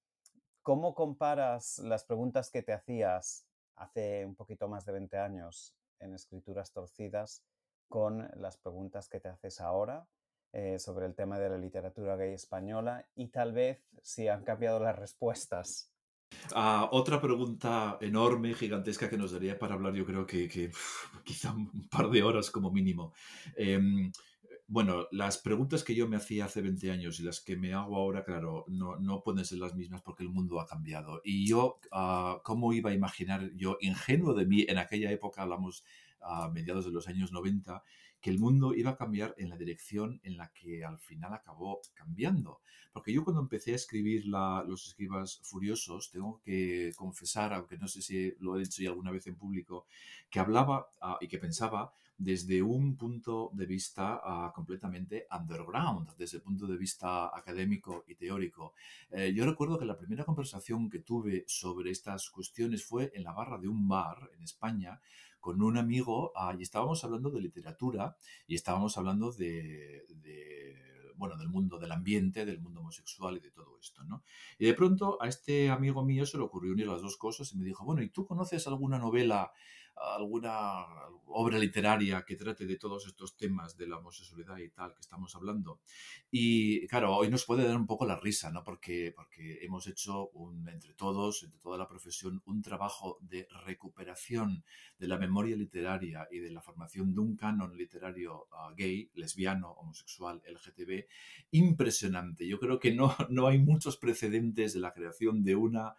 ¿Cómo comparas las preguntas que te hacías hace un poquito más de 20 años en Escrituras Torcidas con las preguntas que te haces ahora eh, sobre el tema de la literatura gay española y tal vez si han cambiado las respuestas Ah, otra pregunta enorme, gigantesca que nos daría para hablar, yo creo que, quizá un par de horas como mínimo. Em, bueno, las preguntas que yo me hacía hace 20 años y las que me hago ahora, claro, no, no pueden ser las mismas porque el mundo ha cambiado. Y yo, ah, ¿cómo iba a imaginar yo, ingenuo de mí, en aquella época, hablamos a mediados de los años 90, que el mundo iba a cambiar en la dirección en la que al final acabó cambiando. Porque yo cuando empecé a escribir Los escribas furiosos, tengo que confesar, aunque no sé si lo he dicho ya alguna vez en público, que hablaba ah, y que pensaba desde un punto de vista ah, completamente underground, desde el punto de vista académico y teórico. Eh, yo recuerdo que la primera conversación que tuve sobre estas cuestiones fue en la barra de un bar en España con un amigo ah, y estábamos hablando de literatura y estábamos hablando de, bueno, del mundo del ambiente, del mundo homosexual y de todo esto, ¿no? Y de pronto a este amigo mío se le ocurrió unir las dos cosas y me dijo, bueno, ¿y tú conoces alguna novela alguna obra literaria que trate de todos estos temas de la homosexualidad y tal que estamos hablando. Y claro, hoy nos puede dar un poco la risa, ¿no? Porque, porque hemos hecho un, entre todos, entre toda la profesión, un trabajo de recuperación de la memoria literaria y de la formación de un canon literario ah, gay, lesbiano, homosexual, LGTB, impresionante. Yo creo que no, no hay muchos precedentes de la creación de una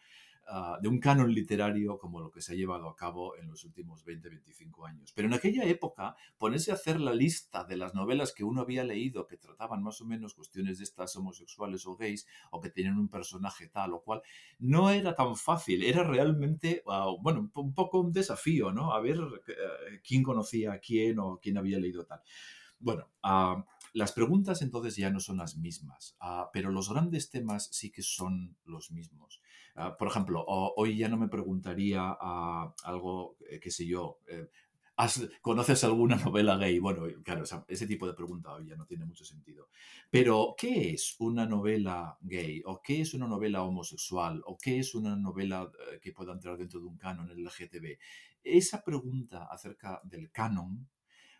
Ah, de un canon literario como lo que se ha llevado a cabo en los últimos 20-25 años. Pero en aquella época, ponerse a hacer la lista de las novelas que uno había leído que trataban más o menos cuestiones de estas homosexuales o gays o que tenían un personaje tal o cual, no era tan fácil, era realmente, ah, bueno, un poco un desafío, ¿no? A ver eh, quién conocía a quién o quién había leído tal. Bueno, uh, las preguntas entonces ya no son las mismas, ah, pero los grandes temas sí que son los mismos. Ah, por ejemplo, hoy ya no me preguntaría ah, algo, eh, qué sé yo, eh, ¿Conoces alguna novela gay? Bueno, claro, ese tipo de pregunta hoy ya no tiene mucho sentido. Pero, ¿qué es una novela gay? ¿O qué es una novela homosexual? ¿O qué es una novela eh, que pueda entrar dentro de un canon LGTB? Esa pregunta acerca del canon,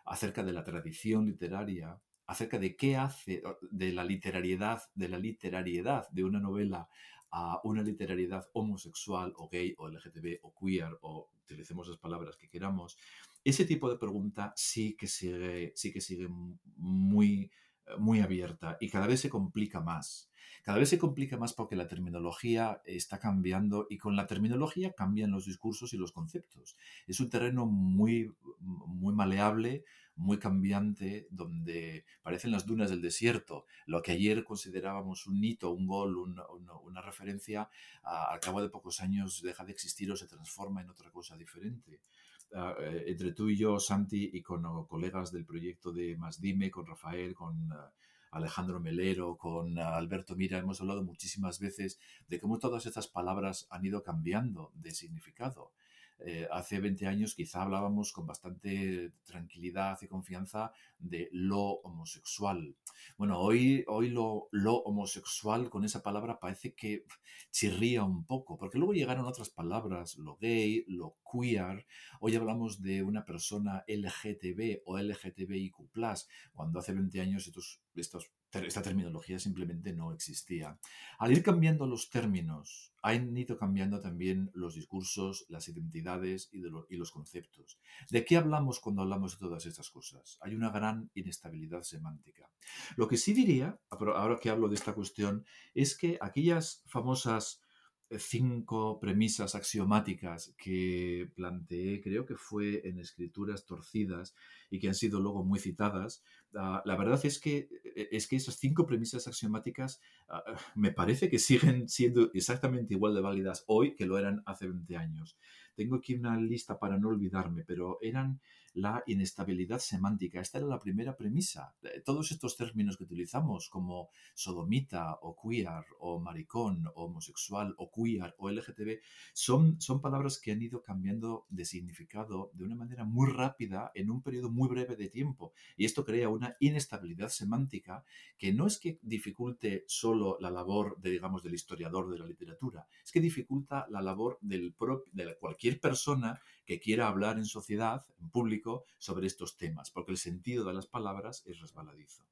acerca de la tradición literaria, acerca de qué hace de la literariedad, de la literariedad de una novela a una literariedad homosexual o gay o LGTB o queer o utilicemos las palabras que queramos, ese tipo de pregunta sí que sigue, sí que sigue muy, muy abierta y cada vez se complica más. Cada vez se complica más porque la terminología está cambiando y con la terminología cambian los discursos y los conceptos. Es un terreno muy, muy maleable, muy cambiante, donde parecen las dunas del desierto. Lo que ayer considerábamos un hito, un gol, una referencia, al cabo de pocos años deja de existir o se transforma en otra cosa diferente. Eh, entre tú y yo, Santi, y con colegas del proyecto de Más Dime, con Rafael, con Alejandro Melero, con Alberto Mira, hemos hablado muchísimas veces de cómo todas estas palabras han ido cambiando de significado. Eh, hace 20 años quizá hablábamos con bastante tranquilidad y confianza de lo homosexual. Bueno, hoy, hoy lo, lo homosexual con esa palabra parece que chirría un poco, porque luego llegaron otras palabras, lo gay, lo queer. Hoy hablamos de una persona LGTB o LGTBIQ, cuando hace 20 años estos, estos esta terminología simplemente no existía. Al ir cambiando los términos, han ido cambiando también los discursos, las identidades y, los conceptos. ¿De qué hablamos cuando hablamos de todas estas cosas? Hay una gran inestabilidad semántica. Lo que sí diría, ahora que hablo de esta cuestión, es que aquellas famosas cinco premisas axiomáticas que planteé, creo que fue en escrituras torcidas y que han sido luego muy citadas, ah, la verdad es que, e, es que esas cinco premisas axiomáticas ah, me parece que siguen siendo exactamente igual de válidas hoy que lo eran hace 20 años. Tengo aquí una lista para no olvidarme, pero eran la inestabilidad semántica. Esta era la primera premisa. Eh, todos estos términos que utilizamos como sodomita o queer o maricón o homosexual o queer o LGTB son, son palabras que han ido cambiando de significado de una manera muy rápida en un periodo muy breve de tiempo. Y esto crea una inestabilidad semántica que no es que dificulte solo la labor de, digamos, del historiador de la literatura, es que dificulta la labor del de cualquier persona que quiera hablar en sociedad, en público, sobre estos temas, porque el sentido de las palabras es resbaladizo.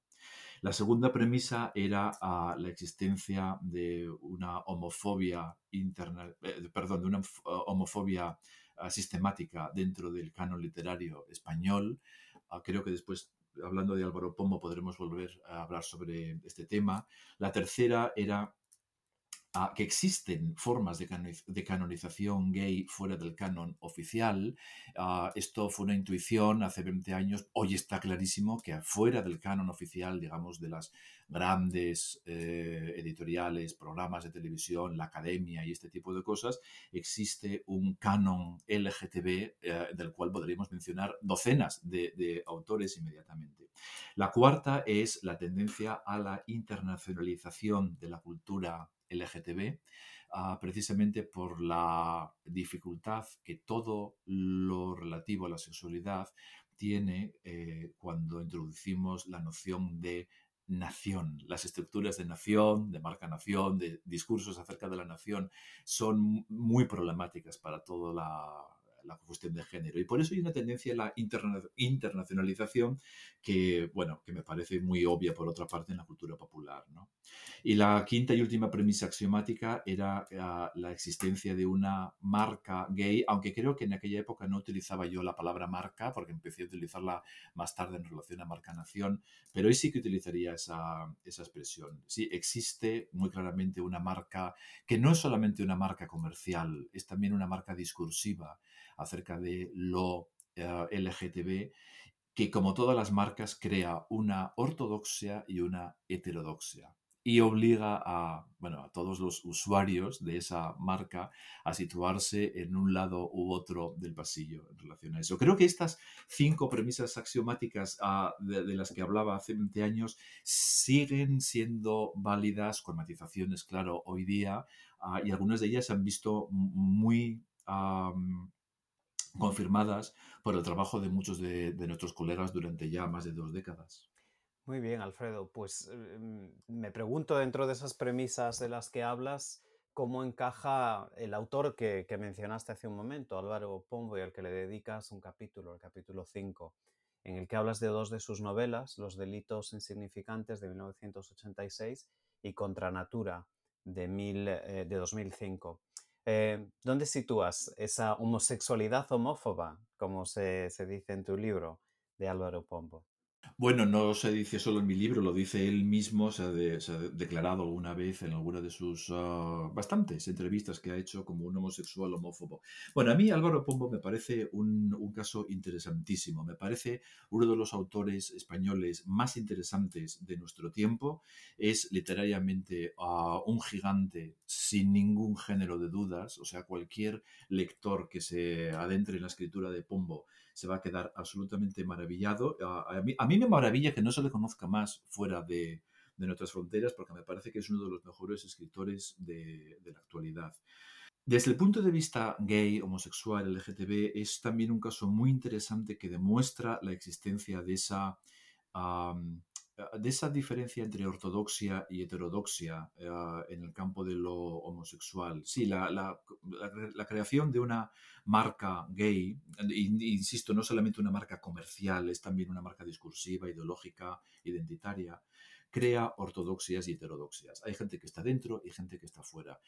La segunda premisa era ah, la existencia de una homofobia interna, eh, perdón, de una ah, homofobia ah, sistemática dentro del canon literario español. creo que después hablando de Álvaro Pomo podremos volver a hablar sobre este tema. La tercera era que existen formas de, canonización gay fuera del canon oficial. Ah, esto fue una intuición hace 20 años. Hoy está clarísimo que fuera del canon oficial, digamos, de las grandes eh, editoriales, programas de televisión, la academia y este tipo de cosas, existe un canon LGTB eh, del cual podríamos mencionar docenas de, de autores inmediatamente. La cuarta es la tendencia a la internacionalización de la cultura LGTB, ah, precisamente por la dificultad que todo lo relativo a la sexualidad tiene eh, cuando introducimos la noción de nación. Las estructuras de nación, de marca nación, de discursos acerca de la nación, son muy problemáticas para toda la, la, cuestión de género. Y por eso hay una tendencia a la internacionalización que, bueno, que me parece muy obvia por otra parte en la cultura popular. ¿no? Y la quinta y última premisa axiomática era ah, la existencia de una marca gay, aunque creo que en aquella época no utilizaba yo la palabra marca, porque empecé a utilizarla más tarde en relación a marca-nación, pero hoy sí que utilizaría esa, esa expresión. Sí, existe muy claramente una marca que no es solamente una marca comercial, es también una marca discursiva acerca de lo eh, LGTB que como todas las marcas crea una ortodoxia y una heterodoxia y obliga a, bueno, a todos los usuarios de esa marca a situarse en un lado u otro del pasillo en relación a eso. Creo que estas cinco premisas axiomáticas ah, de, las que hablaba hace 20 años siguen siendo válidas con matizaciones, claro, hoy día, ah, y algunas de ellas se han visto muy confirmadas por el trabajo de muchos de nuestros colegas durante ya más de dos décadas. Muy bien, Alfredo. Pues em, me pregunto dentro de esas premisas de las que hablas, cómo encaja el autor que, mencionaste hace un momento, Álvaro Pombo, y al que le dedicas un capítulo, el capítulo 5, en el que hablas de dos de sus novelas, Los delitos insignificantes de 1986 y Contra Natura de, mil, eh, de 2005. Eh, ¿Dónde sitúas esa homosexualidad homófoba, como se, se dice en tu libro, de Álvaro Pombo? Bueno, no se dice solo en mi libro, lo dice él mismo, se ha, declarado alguna vez en alguna de sus ah, bastantes entrevistas que ha hecho como un homosexual homófobo. Bueno, a mí Álvaro Pombo me parece un, caso interesantísimo, me parece uno de los autores españoles más interesantes de nuestro tiempo, es literariamente ah, un gigante sin ningún género de dudas, o sea, cualquier lector que se adentre en la escritura de Pombo se va a quedar absolutamente maravillado. A, mí, me maravilla que no se le conozca más fuera de, nuestras fronteras porque me parece que es uno de los mejores escritores de, la actualidad. Desde el punto de vista gay, homosexual, LGTB, es también un caso muy interesante que demuestra la existencia de esa de esa diferencia entre ortodoxia y heterodoxia eh, en el campo de lo homosexual. Sí, la, la, la, creación de una marca gay, insisto, no solamente una marca comercial, es también una marca discursiva, ideológica, identitaria, crea ortodoxias y heterodoxias. Hay gente que está dentro y gente que está fuera.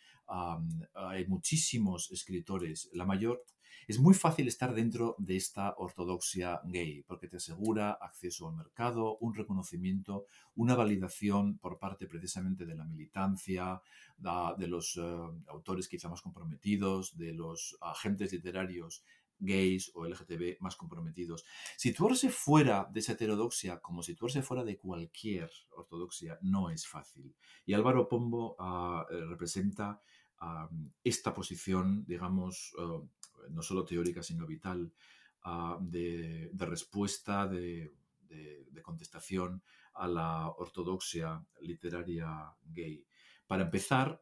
hay muchísimos escritores, la mayor... Es muy fácil estar dentro de esta ortodoxia gay porque te asegura acceso al mercado, un reconocimiento, una validación por parte precisamente de la militancia, de los eh, autores quizá más comprometidos, de los agentes literarios gays o LGTB más comprometidos. Situarse fuera de esa heterodoxia, como situarse fuera de cualquier ortodoxia, no es fácil. Y Álvaro Pombo ah, eh, representa ah, esta posición, digamos, ah, no solo teórica, sino vital, de, respuesta, de contestación a la ortodoxia literaria gay. Para empezar,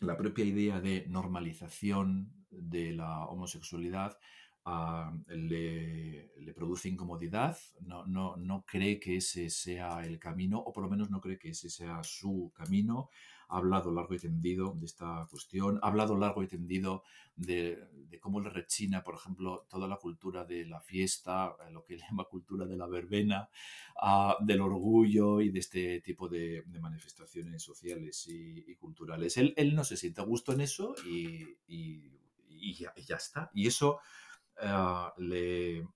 la propia idea de normalización de la homosexualidad ah, le, produce incomodidad, no, no, no, cree que ese sea el camino, o por lo menos no cree que ese sea su camino. Ha hablado largo y tendido de esta cuestión, ha hablado largo y tendido de, cómo le rechina, por ejemplo, toda la cultura de la fiesta, eh, lo que él llama cultura de la verbena, ah, del orgullo y de este tipo de, manifestaciones sociales y, culturales. Él, él, no se siente a gusto en eso y ya, está. Y eso ah, le,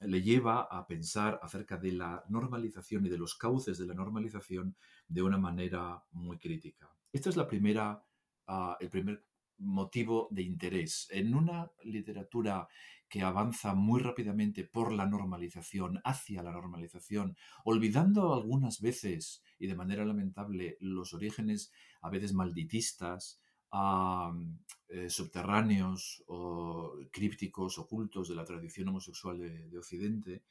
le lleva a pensar acerca de la normalización y de los cauces de la normalización de una manera muy crítica. Esta es la primera, ah, el primer motivo de interés. En una literatura que avanza muy rápidamente por la normalización, hacia la normalización, olvidando algunas veces y de manera lamentable los orígenes a veces malditistas, eh, subterráneos o crípticos, ocultos de la tradición homosexual de, Occidente,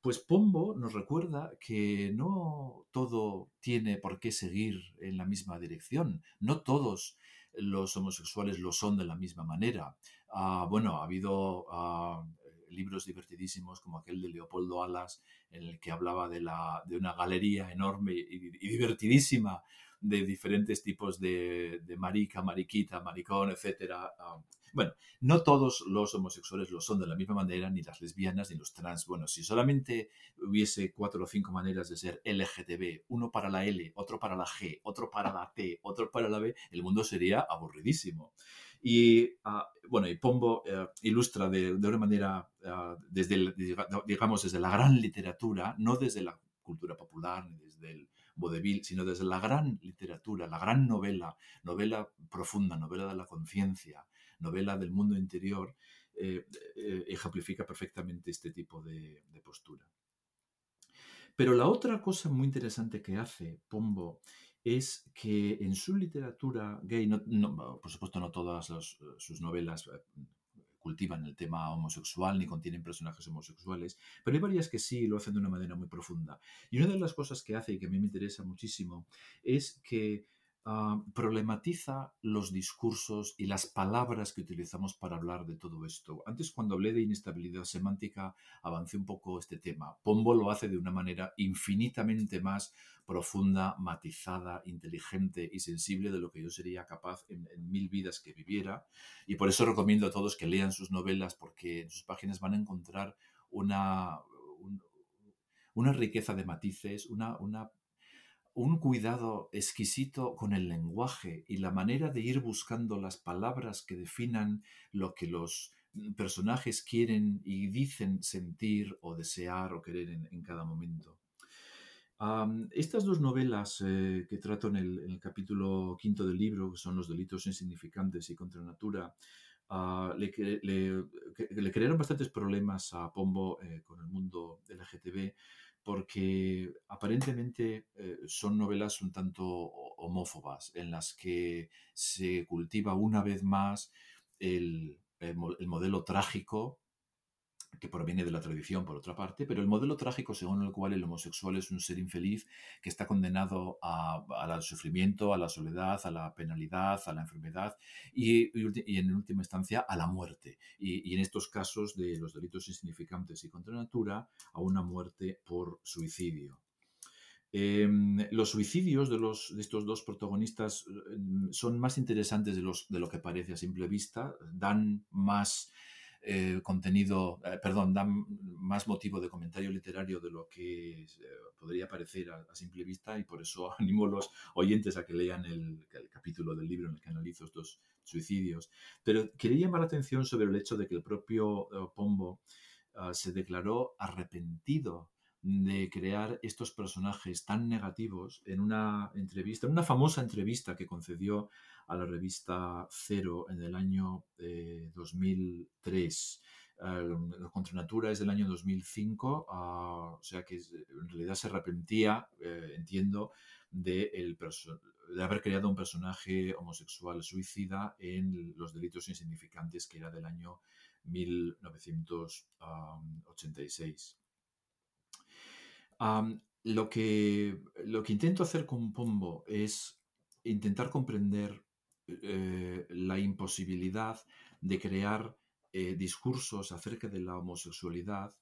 pues Pombo nos recuerda que no todo tiene por qué seguir en la misma dirección, no todos los homosexuales lo son de la misma manera. Ah, bueno, ha habido ah, libros divertidísimos como aquel de Leopoldo Alas, en el que hablaba de, la, de una galería enorme y divertidísima de diferentes tipos de, marica, mariquita, maricón, etc. Bueno, no todos los homosexuales lo son de la misma manera, ni las lesbianas, ni los trans. Bueno, si solamente hubiese cuatro o cinco maneras de ser LGTB, uno para la L, otro para la G, otro para la T, otro para la B, el mundo sería aburridísimo. Y ah, bueno, y Pombo eh, ilustra de, una manera, ah, desde digamos, desde la gran literatura, no desde la cultura popular ni desde el vodevil, sino desde la gran literatura, la gran novela, novela profunda, novela de la conciencia, novela del mundo interior, eh, eh, ejemplifica perfectamente este tipo de, postura. Pero la otra cosa muy interesante que hace Pombo es que en su literatura gay, por supuesto no todas sus novelas eh, cultivan el tema homosexual ni contienen personajes homosexuales, pero hay varias que sí lo hacen de una manera muy profunda. Y una de las cosas que hace y que a mí me interesa muchísimo es que Ah, problematiza los discursos y las palabras que utilizamos para hablar de todo esto. Antes, cuando hablé de inestabilidad semántica, avancé un poco este tema. Pombo lo hace de una manera infinitamente más profunda, matizada, inteligente y sensible de lo que yo sería capaz en, mil vidas que viviera. Y por eso recomiendo a todos que lean sus novelas porque en sus páginas van a encontrar una, una riqueza de matices, una, una un cuidado exquisito con el lenguaje y la manera de ir buscando las palabras que definan lo que los mm, personajes quieren y dicen sentir o desear o querer en, cada momento. estas dos novelas eh, que trato en el, capítulo quinto del libro, que son Los delitos insignificantes y Contra Natura, ah, le, crearon bastantes problemas a Pombo eh, con el mundo LGTB porque aparentemente eh, son novelas un tanto homófobas, en las que se cultiva una vez más el, modelo trágico que proviene de la tradición, por otra parte, pero el modelo trágico según el cual el homosexual es un ser infeliz que está condenado al sufrimiento, a la soledad, a la penalidad, a la enfermedad y, en última instancia a la muerte. Y, en estos casos de los delitos insignificantes y contra natura, a una muerte por suicidio. Em, los suicidios de, los, de, estos dos protagonistas em, son más interesantes de, los, de lo que parece a simple vista, dan más eh, contenido, eh, perdón, dan más motivo de comentario literario de lo que eh, podría parecer a, simple vista y por eso animo a los oyentes a que lean el, capítulo del libro en el que analizo estos suicidios. Pero quería llamar la atención sobre el hecho de que el propio Pombo ah, se declaró arrepentido de crear estos personajes tan negativos en una entrevista, en una famosa entrevista que concedió a la revista Cero en el año 2003. Eh, Contra Natura es del año 2005, ah, o sea que en realidad se arrepentía, eh, entiendo, de, el de haber creado un personaje homosexual suicida en Los delitos insignificantes, que era del año 1986 lo, que, lo que intento hacer con Pombo es intentar comprender eh, la imposibilidad de crear eh, discursos acerca de la homosexualidad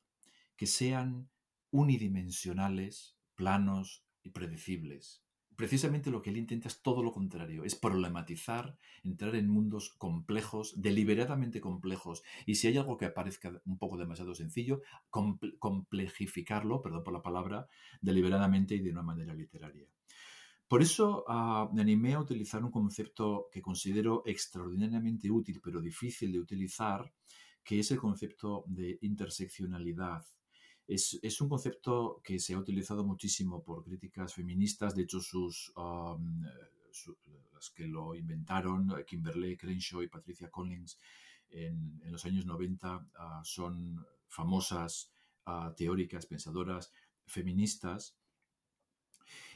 que sean unidimensionales, planos y predecibles precisamente lo que él intenta es todo lo contrario, es problematizar, entrar en mundos complejos, deliberadamente complejos, y si hay algo que parezca un poco demasiado sencillo, complejificarlo, perdón por la palabra, deliberadamente y de una manera literaria. Por eso ah, me animé a utilizar un concepto que considero extraordinariamente útil, pero difícil de utilizar, que es el concepto de interseccionalidad. Es, un concepto que se ha utilizado muchísimo por críticas feministas, de hecho sus, las que lo inventaron, Kimberly Crenshaw y Patricia Collins, en, los años 90 ah, son famosas teóricas, pensadoras feministas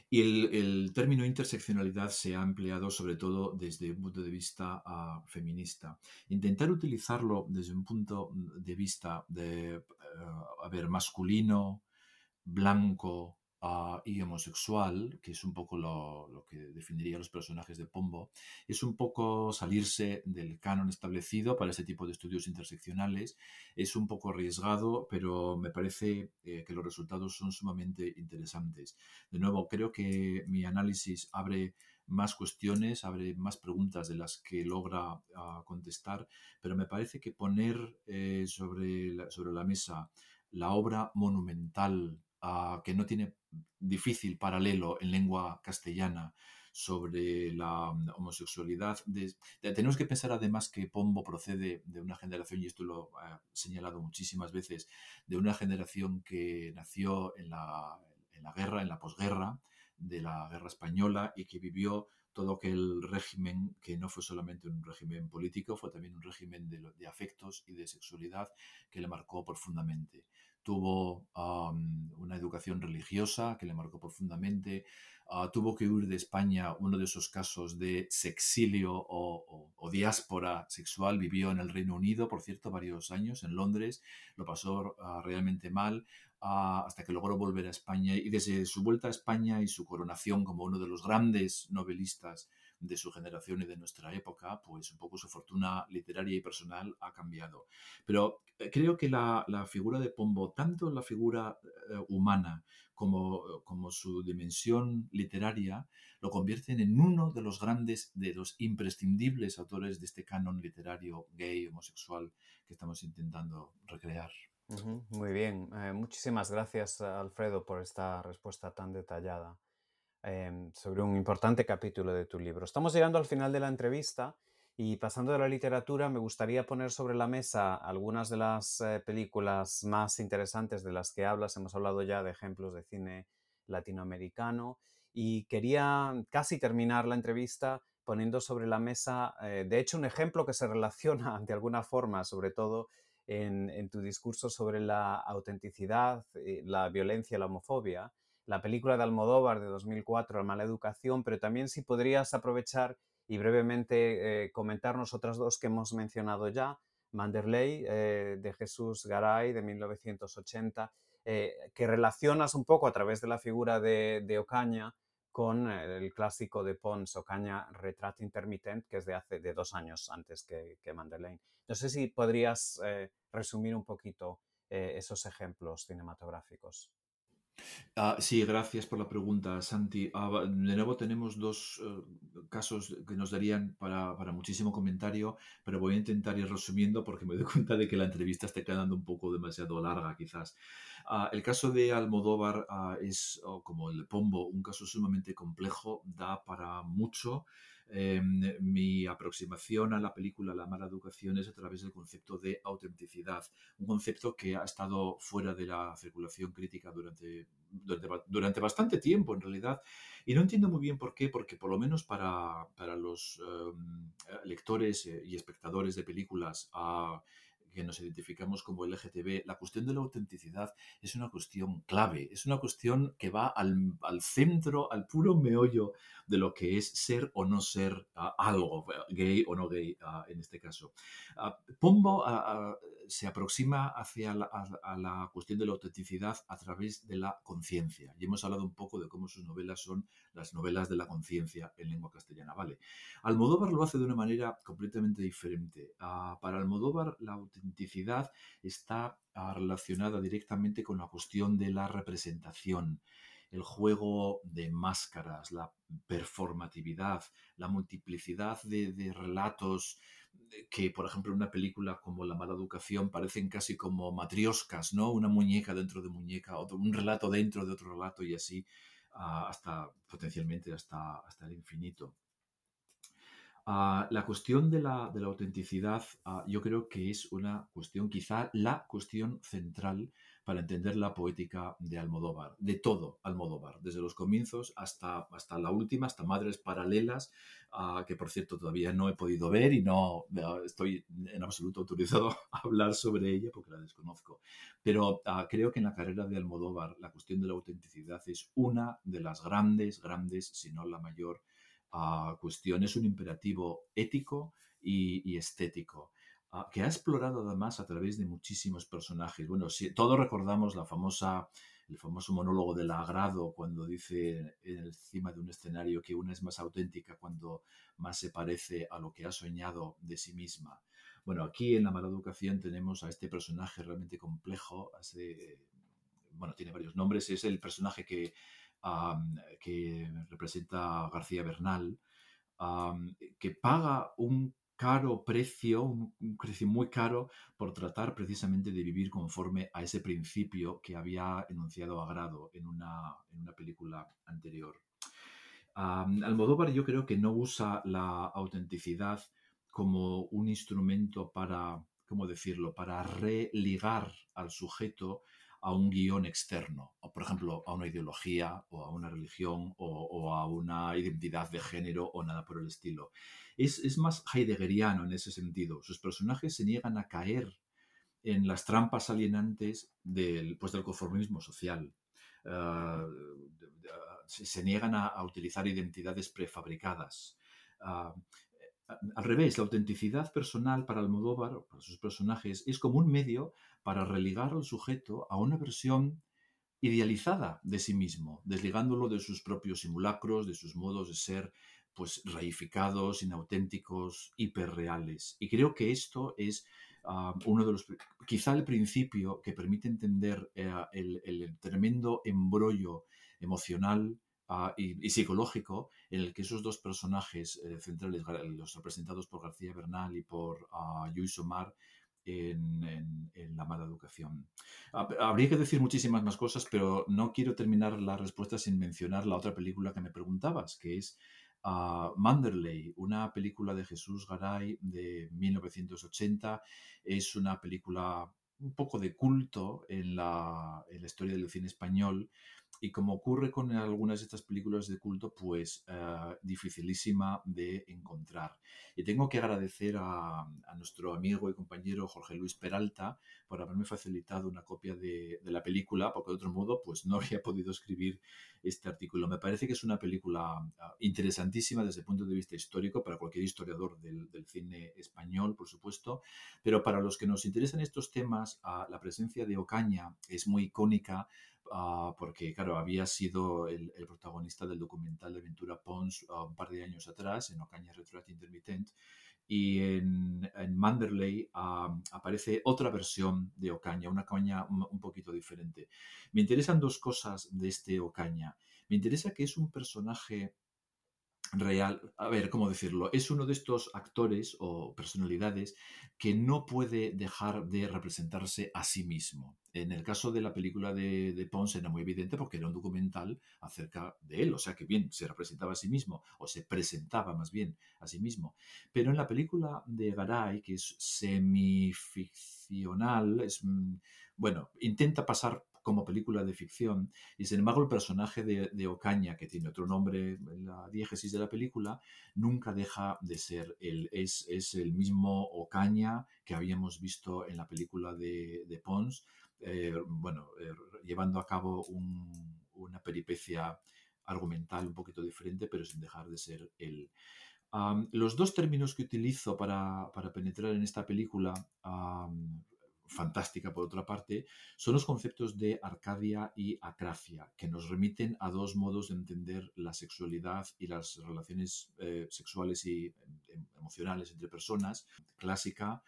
y el, término interseccionalidad se ha empleado sobre todo desde un punto de vista ah, feminista. Intentar utilizarlo desde un punto de vista de, uh, masculino, blanco, y homosexual, que es un poco lo, que definiría los personajes de Pombo, es un poco salirse del canon establecido para ese tipo de estudios interseccionales. Es un poco arriesgado, pero me parece eh, que los resultados son sumamente interesantes. De nuevo, creo que mi análisis abre más cuestiones, abre más preguntas de las que logra ah, contestar, pero me parece que poner eh, sobre, la, sobre la mesa la obra monumental ah, que no tiene difícil paralelo en lengua castellana sobre la mm, homosexualidad. tenemos que pensar además que Pombo procede de una generación, y esto lo he señalado muchísimas veces, de una generación que nació en la, en la guerra, en la posguerra de la guerra española y que vivió todo aquel régimen que no fue solamente un régimen político, fue también un régimen de, de afectos y de sexualidad que le marcó profundamente tuvo una educación religiosa que le marcó profundamente, ah, tuvo que huir de España, uno de esos casos de sexilio o, diáspora sexual, vivió en el Reino Unido, por cierto, varios años, en Londres, lo pasó ah, realmente mal, ah, hasta que logró volver a España y desde su vuelta a España y su coronación como uno de los grandes novelistas de su generación y de nuestra época, pues un poco su fortuna literaria y personal ha cambiado. Pero eh, creo que la, figura de Pombo, tanto la figura eh, humana como, como su dimensión literaria, lo convierten en uno de los grandes, de los imprescindibles autores de este canon literario gay, homosexual que estamos intentando recrear. Muy bien, eh, muchísimas gracias Alfredo por esta respuesta tan detallada. Em, sobre un importante capítulo de tu libro. Estamos llegando al final de la entrevista y pasando de la literatura me gustaría poner sobre la mesa algunas de las eh, películas más interesantes de las que hablas. Hemos hablado ya de ejemplos de cine latinoamericano y quería casi terminar la entrevista poniendo sobre la mesa, eh, de hecho, un ejemplo que se relaciona de alguna forma, sobre todo en, tu discurso sobre la autenticidad, la violencia, la homofobia, la película de Almodóvar de 2004, La mala educación, pero también si podrías aprovechar y brevemente eh, comentarnos otras dos que hemos mencionado ya, Manderley eh, de Jesús Garay de 1980, eh, que relacionas un poco a través de la figura de, Ocaña con el clásico de Pons, Ocaña, Retrato Intermitente, que es de hace de dos años antes que, que Manderley. No sé si podrías resumir un poquito esos ejemplos cinematográficos. Ah, sí, gracias por la pregunta, Santi. Ah, de nuevo tenemos dos eh, casos que nos darían para, muchísimo comentario, pero voy a intentar ir resumiendo porque me doy cuenta de que la entrevista está quedando un poco demasiado larga, quizás. Ah, el caso de Almodóvar es, como el de Pombo, un caso sumamente complejo, da para mucho. Em, mi aproximación a la película La mala educación es a través del concepto de autenticidad, un concepto que ha estado fuera de la circulación crítica durante, durante, bastante tiempo en realidad. Y no entiendo muy bien por qué, porque por lo menos para, para los em, lectores eh, y espectadores de películas que nos identificamos como LGTB, la cuestión de la autenticidad es una cuestión clave, es una cuestión que va al, al centro, al puro meollo de lo que es ser o no ser ah, algo, gay o no gay ah, en este caso. Uh, Pombo se aproxima hacia la, la cuestión de la autenticidad a través de la conciencia. Y hemos hablado un poco de cómo sus novelas son las novelas de la conciencia en lengua castellana. Vale. Almodóvar lo hace de una manera completamente diferente. para Almodóvar la autenticidad está relacionada directamente con la cuestión de la representación el juego de máscaras, la performatividad, la multiplicidad de, relatos que, por ejemplo, en una película como La mala educación parecen casi como matrioscas, ¿no? Una muñeca dentro de muñeca, otro, un relato dentro de otro relato y así ah, hasta potencialmente hasta, hasta el infinito. Ah, la cuestión de la, autenticidad ah, yo creo que es una cuestión, quizá la cuestión central para entender la poética de Almodóvar, de todo Almodóvar, desde los comienzos hasta, hasta la última, hasta Madres Paralelas, ah, que por cierto todavía no he podido ver y no estoy en absoluto autorizado a hablar sobre ella porque la desconozco. Pero creo que en la carrera de Almodóvar la cuestión de la autenticidad es una de las grandes, grandes, si no la mayor, cuestión, es un imperativo ético y, estético. Que ha explorado además a través de muchísimos personajes. Bueno, si, todos recordamos la famosa, el famoso monólogo del agrado cuando dice encima de un escenario que una es más auténtica cuando más se parece a lo que ha soñado de sí misma. Bueno, aquí en La mala educación tenemos a este personaje realmente complejo, bueno, tiene varios nombres, es el personaje que que representa García Bernal, que paga un caro precio, un, precio muy caro por tratar precisamente de vivir conforme a ese principio que había enunciado Agrado en una, en una película anterior. Almodóvar yo creo que no usa la autenticidad como un instrumento para, ¿cómo decirlo?, para religar al sujeto a un guion externo, o por ejemplo a una ideología o a una religión o, a una identidad de género o nada por el estilo. Es, más heideggeriano en ese sentido. Sus personajes se niegan a caer en las trampas alienantes del, pues, del conformismo social. Ah, se, niegan a, utilizar identidades prefabricadas. Ah, al revés, la autenticidad personal para Almodóvar, para sus personajes, es como un medio para religar al sujeto a una versión idealizada de sí mismo, desligándolo de sus propios simulacros, de sus modos de ser, pues reificados, inauténticos, hiperreales. Y creo que esto es ah, uno de los, quizá el principio que permite entender eh, el, tremendo embrollo emocional ah, y, psicológico en el que esos dos personajes eh, centrales, los representados por García Bernal y por uh, Luis Omar, en, la mala educación. Habría que decir muchísimas más cosas, pero no quiero terminar la respuesta sin mencionar la otra película que me preguntabas, que es uh, Manderley, una película de Jesús Garay de 1980. Es una película un poco de culto en la, en la historia del cine español y como ocurre con algunas de estas películas de culto, pues eh, dificilísima de encontrar. Y tengo que agradecer a, nuestro amigo y compañero Jorge Luis Peralta por haberme facilitado una copia de, la película, porque de otro modo pues no habría podido escribir este artículo. Me parece que es una película ah, interesantísima desde el punto de vista histórico para cualquier historiador del, cine español, por supuesto, pero para los que nos interesan estos temas, ah, la presencia de Ocaña es muy icónica Ah, porque, claro, había sido el, protagonista del documental de Ventura Pons ah, un par de años atrás, en Ocaña Retrato Intermittent, y en, en Manderley ah, aparece otra versión de Ocaña, una Ocaña un, poquito diferente. Me interesan dos cosas de este Ocaña. Me interesa que es un personaje real, a ver, ¿cómo decirlo? Es uno de estos actores o personalidades que no puede dejar de representarse a sí mismo. En el caso de la película de, de Pons era muy evidente porque era un documental acerca de él, o sea que bien, se representaba a sí mismo, o se presentaba más bien a sí mismo. Pero en la película de Garay, que es semificcional, es, mm, bueno, intenta pasar como película de ficción, y sin embargo el personaje de, Ocaña, que tiene otro nombre en la diégesis de la película, nunca deja de ser él. Es, es el mismo Ocaña que habíamos visto en la película de, Pons, eh, bueno, eh, llevando a cabo una peripecia argumental un poquito diferente, pero sin dejar de ser él. los dos términos que utilizo para, penetrar en esta película fantástica por otra parte, son los conceptos de Arcadia y Acracia, que nos remiten a dos modos de entender la sexualidad y las relaciones eh, sexuales y em, emocionales entre personas, clásica,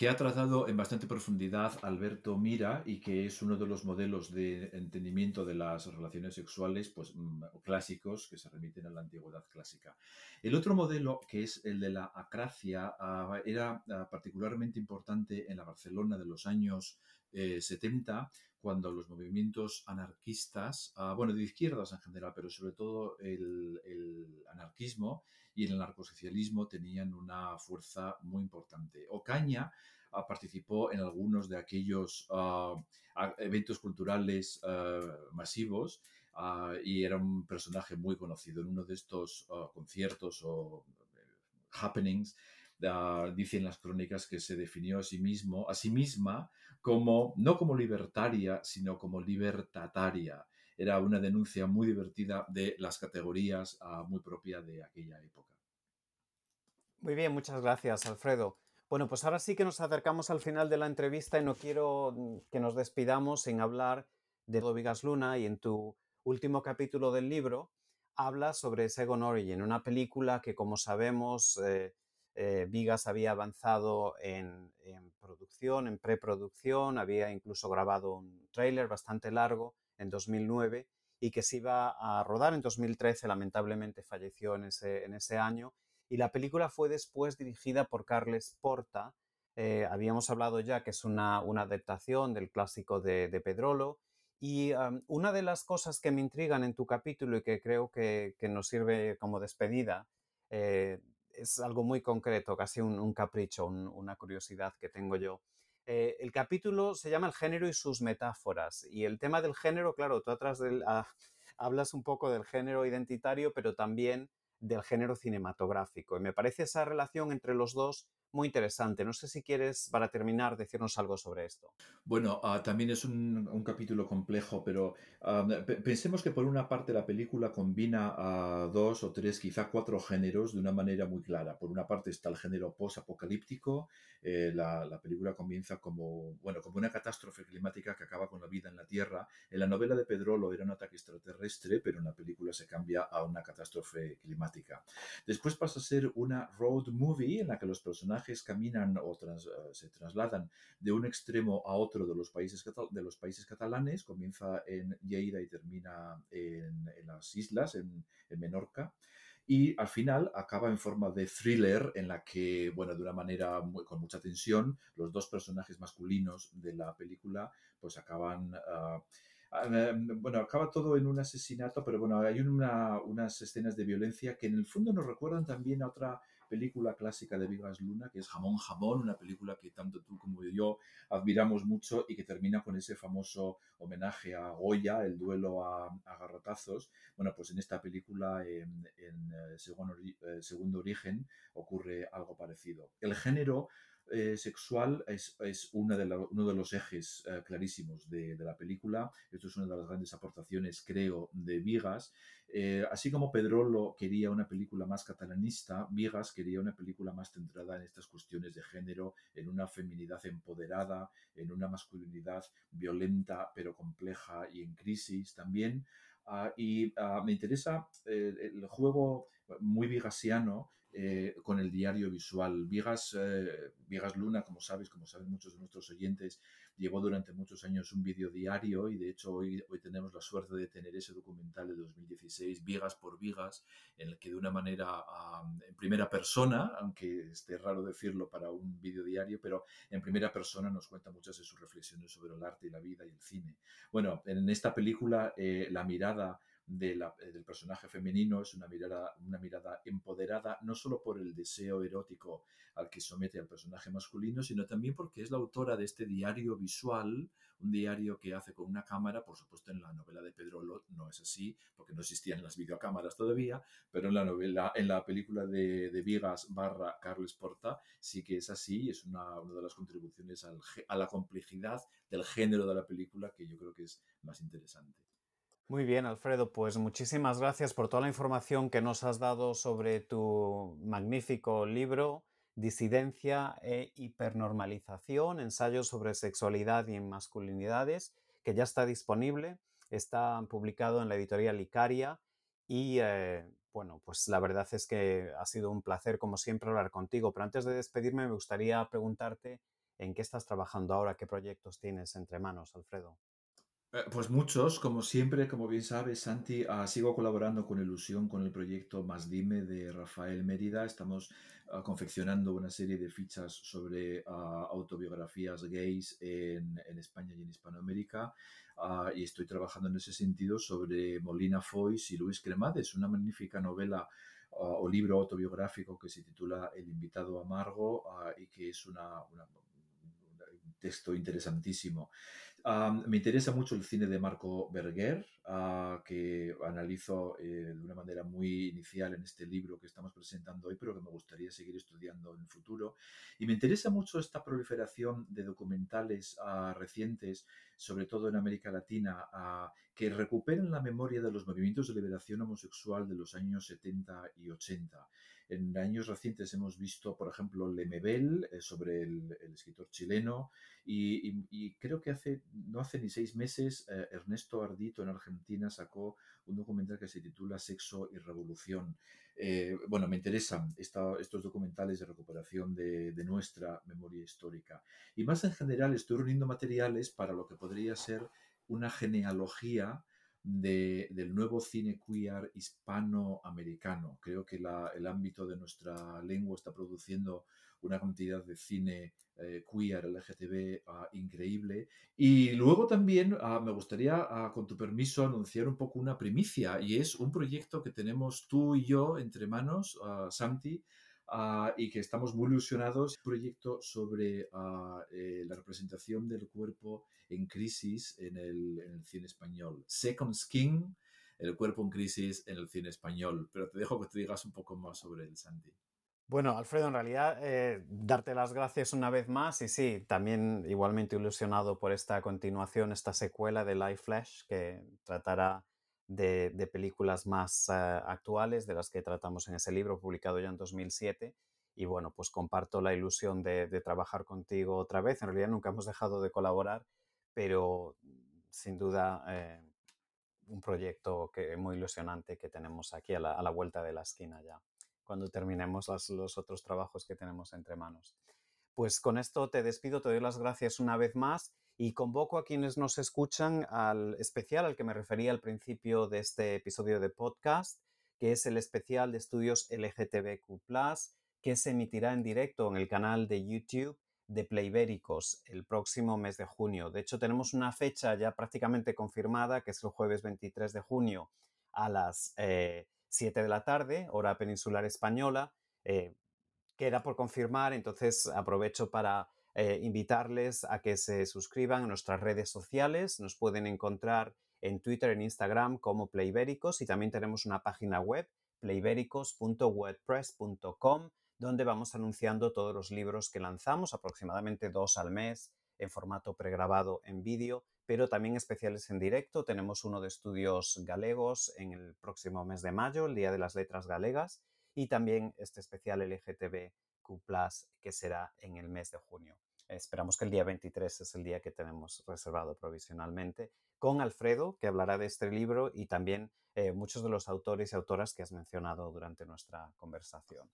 que ha tratado en bastante profundidad Alberto Mira y que es uno de los modelos de entendimiento de las relaciones sexuales pues, mm, clásicos que se remiten a la antigüedad clásica. El otro modelo, que es el de la acracia, ah, era ah, particularmente importante en la Barcelona de los años 70, eh, cuando los movimientos anarquistas, ah, bueno, de izquierdas en general, pero sobre todo el, el anarquismo, y el narcosocialismo tenían una fuerza muy importante. Ocaña ah, participó en algunos de aquellos ah, eventos culturales ah, masivos y era un personaje muy conocido. En uno de estos conciertos o eh, happenings, dicen las crónicas que se definió a sí mismo, a sí misma, como no como libertaria, sino como libertataria era una denuncia muy divertida de las categorías ah, muy propia de aquella época. Muy bien, muchas gracias, Alfredo. Bueno, pues ahora sí que nos acercamos al final de la entrevista y no quiero mm, que nos despidamos sin hablar de Vigas Luna y en tu último capítulo del libro habla sobre Second Origin, una película que como sabemos eh, eh, Vigas había avanzado en, en producción, en preproducción, había incluso grabado un tráiler bastante largo en 2009 y que se iba a rodar en 2013, lamentablemente falleció en ese, en ese año. Y la película fue después dirigida por Carles Porta. Eh, habíamos hablado ya que es una, adaptación del clásico de, Pedrolo. Y una de las cosas que me intrigan en tu capítulo y que creo que, nos sirve como despedida eh, es algo muy concreto, casi un, capricho, una curiosidad que tengo yo. Eh, el capítulo se llama El género y sus metáforas. Y el tema del género, claro, tú atrás del, ah, hablas un poco del género identitario, pero también del género cinematográfico. Y me parece esa relación entre los dos muy interesante. No sé si quieres, para terminar, decirnos algo sobre esto. Bueno, ah, también es un, capítulo complejo, pero ah, pensemos que por una parte la película combina a dos o tres, quizá cuatro géneros de una manera muy clara. Por una parte está el género post-apocalíptico. Eh, la, película comienza como, bueno, como una catástrofe climática que acaba con la vida en la Tierra. En la novela de Pedrolo era un ataque extraterrestre, pero en la película se cambia a una catástrofe climática. Después pasa a ser una road movie en la que los personajes caminan o eh, se trasladan de un extremo a otro de los países, de los países catalanes, comienza en Lleida y termina en, las islas, en, Menorca y al final acaba en forma de thriller en la que, bueno, de una manera con mucha tensión, los dos personajes masculinos de la película pues acaban... Em, bueno, acaba todo en un asesinato, pero bueno, hay unas escenas de violencia que en el fondo nos recuerdan también a otra película clásica de Vigas Luna, que es Jamón Jamón, una película que tanto tú como yo admiramos mucho y que termina con ese famoso homenaje a Goya, el duelo a, garrotazos. Bueno, pues en esta película, en, eh, segundo, eh, segundo Origen, ocurre algo parecido. El género eh, sexual es, una de uno de los ejes eh, clarísimos de, la película. Esto es una de las grandes aportaciones, creo, de Vigas. Eh, así como Pedrolo quería una película más catalanista, Vigas quería una película más centrada en estas cuestiones de género, en una feminidad empoderada, en una masculinidad violenta pero compleja y en crisis también. Ah, y ah, me interesa el juego muy vigasiano eh, con el diario visual. Vigas, eh, Vigas Luna, como sabes, como saben muchos de nuestros oyentes, llevó durante muchos años un vídeo diario y de hecho hoy, hoy tenemos la suerte de tener ese documental de 2016, Vigas por Vigas, en el que de una manera en primera persona, aunque esté raro decirlo para un vídeo diario, pero en primera persona nos cuenta muchas de sus reflexiones sobre el arte y la vida y el cine. Bueno, en esta película eh, la mirada eh, del personaje femenino es una mirada, una mirada empoderada, no solo por el deseo erótico al que somete al personaje masculino, sino también porque es la autora de este diario visual, un diario que hace con una cámara, por supuesto en la novela de Pedro Lot no es así, porque no existían las videocámaras todavía, pero en la novela, en la película de, de Vigas barra Carles Porta sí que es así es una, una de las contribuciones al, a la complejidad del género de la película que yo creo que es más interesante. Muy bien, Alfredo, pues muchísimas gracias por toda la información que nos has dado sobre tu magnífico libro, Disidencia e Hipernormalización, ensayos sobre sexualidad y masculinidades, que ya está disponible, está publicado en la editorial Icaria y eh, bueno, pues la verdad es que ha sido un placer como siempre hablar contigo, pero antes de despedirme me gustaría preguntarte en qué estás trabajando ahora, qué proyectos tienes entre manos, Alfredo. Eh, pues muchos, como siempre, como bien sabes, Santi, ah, sigo colaborando con Ilusión con el proyecto Más Dime de Rafael Mérida. Estamos ah, confeccionando una serie de fichas sobre ah, autobiografías gays en, España y en Hispanoamérica. y estoy trabajando en ese sentido sobre Molina Foix y Luis Cremades, una magnífica novela o libro autobiográfico que se titula El invitado amargo y que es una, una texto interesantísimo. Me interesa mucho el cine de Marco Berger, ah, que analizo eh, de una manera muy inicial en este libro que estamos presentando hoy, pero que me gustaría seguir estudiando en el futuro. Y me interesa mucho esta proliferación de documentales ah, recientes, sobre todo en América Latina, ah, que recuperan la memoria de los movimientos de liberación homosexual de los años 70 y 80. En años recientes hemos visto, por ejemplo, Lemebel, eh, sobre el, escritor chileno, y, creo que hace, no hace ni seis meses eh, Ernesto Ardito en Argentina sacó un documental que se titula Sexo y Revolución. Eh, bueno, me interesan estos documentales de recuperación de, de nuestra memoria histórica. Y más en general estoy reuniendo materiales para lo que podría ser una genealogía del nuevo cine queer hispanoamericano. Creo que el ámbito de nuestra lengua está produciendo una cantidad de cine eh, queer, LGTB, ah, increíble. Y luego también ah, me gustaría, ah, con tu permiso, anunciar un poco una primicia, y es un proyecto que tenemos tú y yo entre manos, Santi, y que estamos muy ilusionados. Un proyecto sobre eh, la representación del cuerpo en crisis en el, en el, cine español. Second Skin, el cuerpo en crisis en el cine español. Pero te dejo que te digas un poco más sobre el Santi. Bueno, Alfredo, en realidad, eh, darte las gracias una vez más y sí, también igualmente ilusionado por esta continuación, esta secuela de Life Flash que tratará de, películas más eh, actuales de las que tratamos en ese libro publicado ya en 2007. Y bueno, pues comparto la ilusión de, trabajar contigo otra vez. En realidad nunca hemos dejado de colaborar, pero sin duda eh, un proyecto que, muy ilusionante que tenemos aquí a la vuelta de la esquina ya cuando terminemos los otros trabajos que tenemos entre manos. Pues con esto te despido, te doy las gracias una vez más y convoco a quienes nos escuchan al especial al que me refería al principio de este episodio de podcast, que es el especial de estudios LGTBQ, que se emitirá en directo en el canal de YouTube de Playbéricos el próximo mes de junio. De hecho, tenemos una fecha ya prácticamente confirmada, que es el jueves 23 de junio a las eh, 7 de la tarde, hora peninsular española. Eh, queda por confirmar, entonces aprovecho para eh, invitarles a que se suscriban a nuestras redes sociales. Nos pueden encontrar en Twitter, en Instagram como Playbéricos y también tenemos una página web, playbéricos.wordpress.com, donde vamos anunciando todos los libros que lanzamos, aproximadamente dos al mes, en formato pregrabado en vídeo pero también especiales en directo. Tenemos uno de estudios galegos en el próximo mes de mayo, el Día de las Letras Galegas, y también este especial LGTBQ, que será en el mes de junio. Esperamos que el día 23 es el día que tenemos reservado provisionalmente, con Alfredo, que hablará de este libro, y también eh, muchos de los autores y autoras que has mencionado durante nuestra conversación.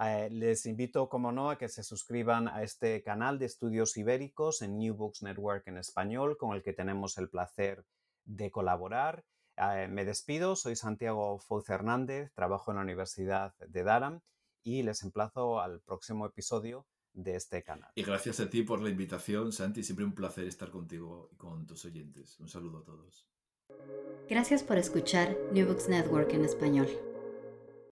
Eh, les invito, como no, a que se suscriban a este canal de estudios ibéricos en New Books Network en español, con el que tenemos el placer de colaborar. Eh, me despido, soy Santiago Fouz Hernández, trabajo en la Universidad de Durham y les emplazo al próximo episodio de este canal. Y gracias a ti por la invitación, Santi. Siempre un placer estar contigo y con tus oyentes. Un saludo a todos. Gracias por escuchar New Books Network en español.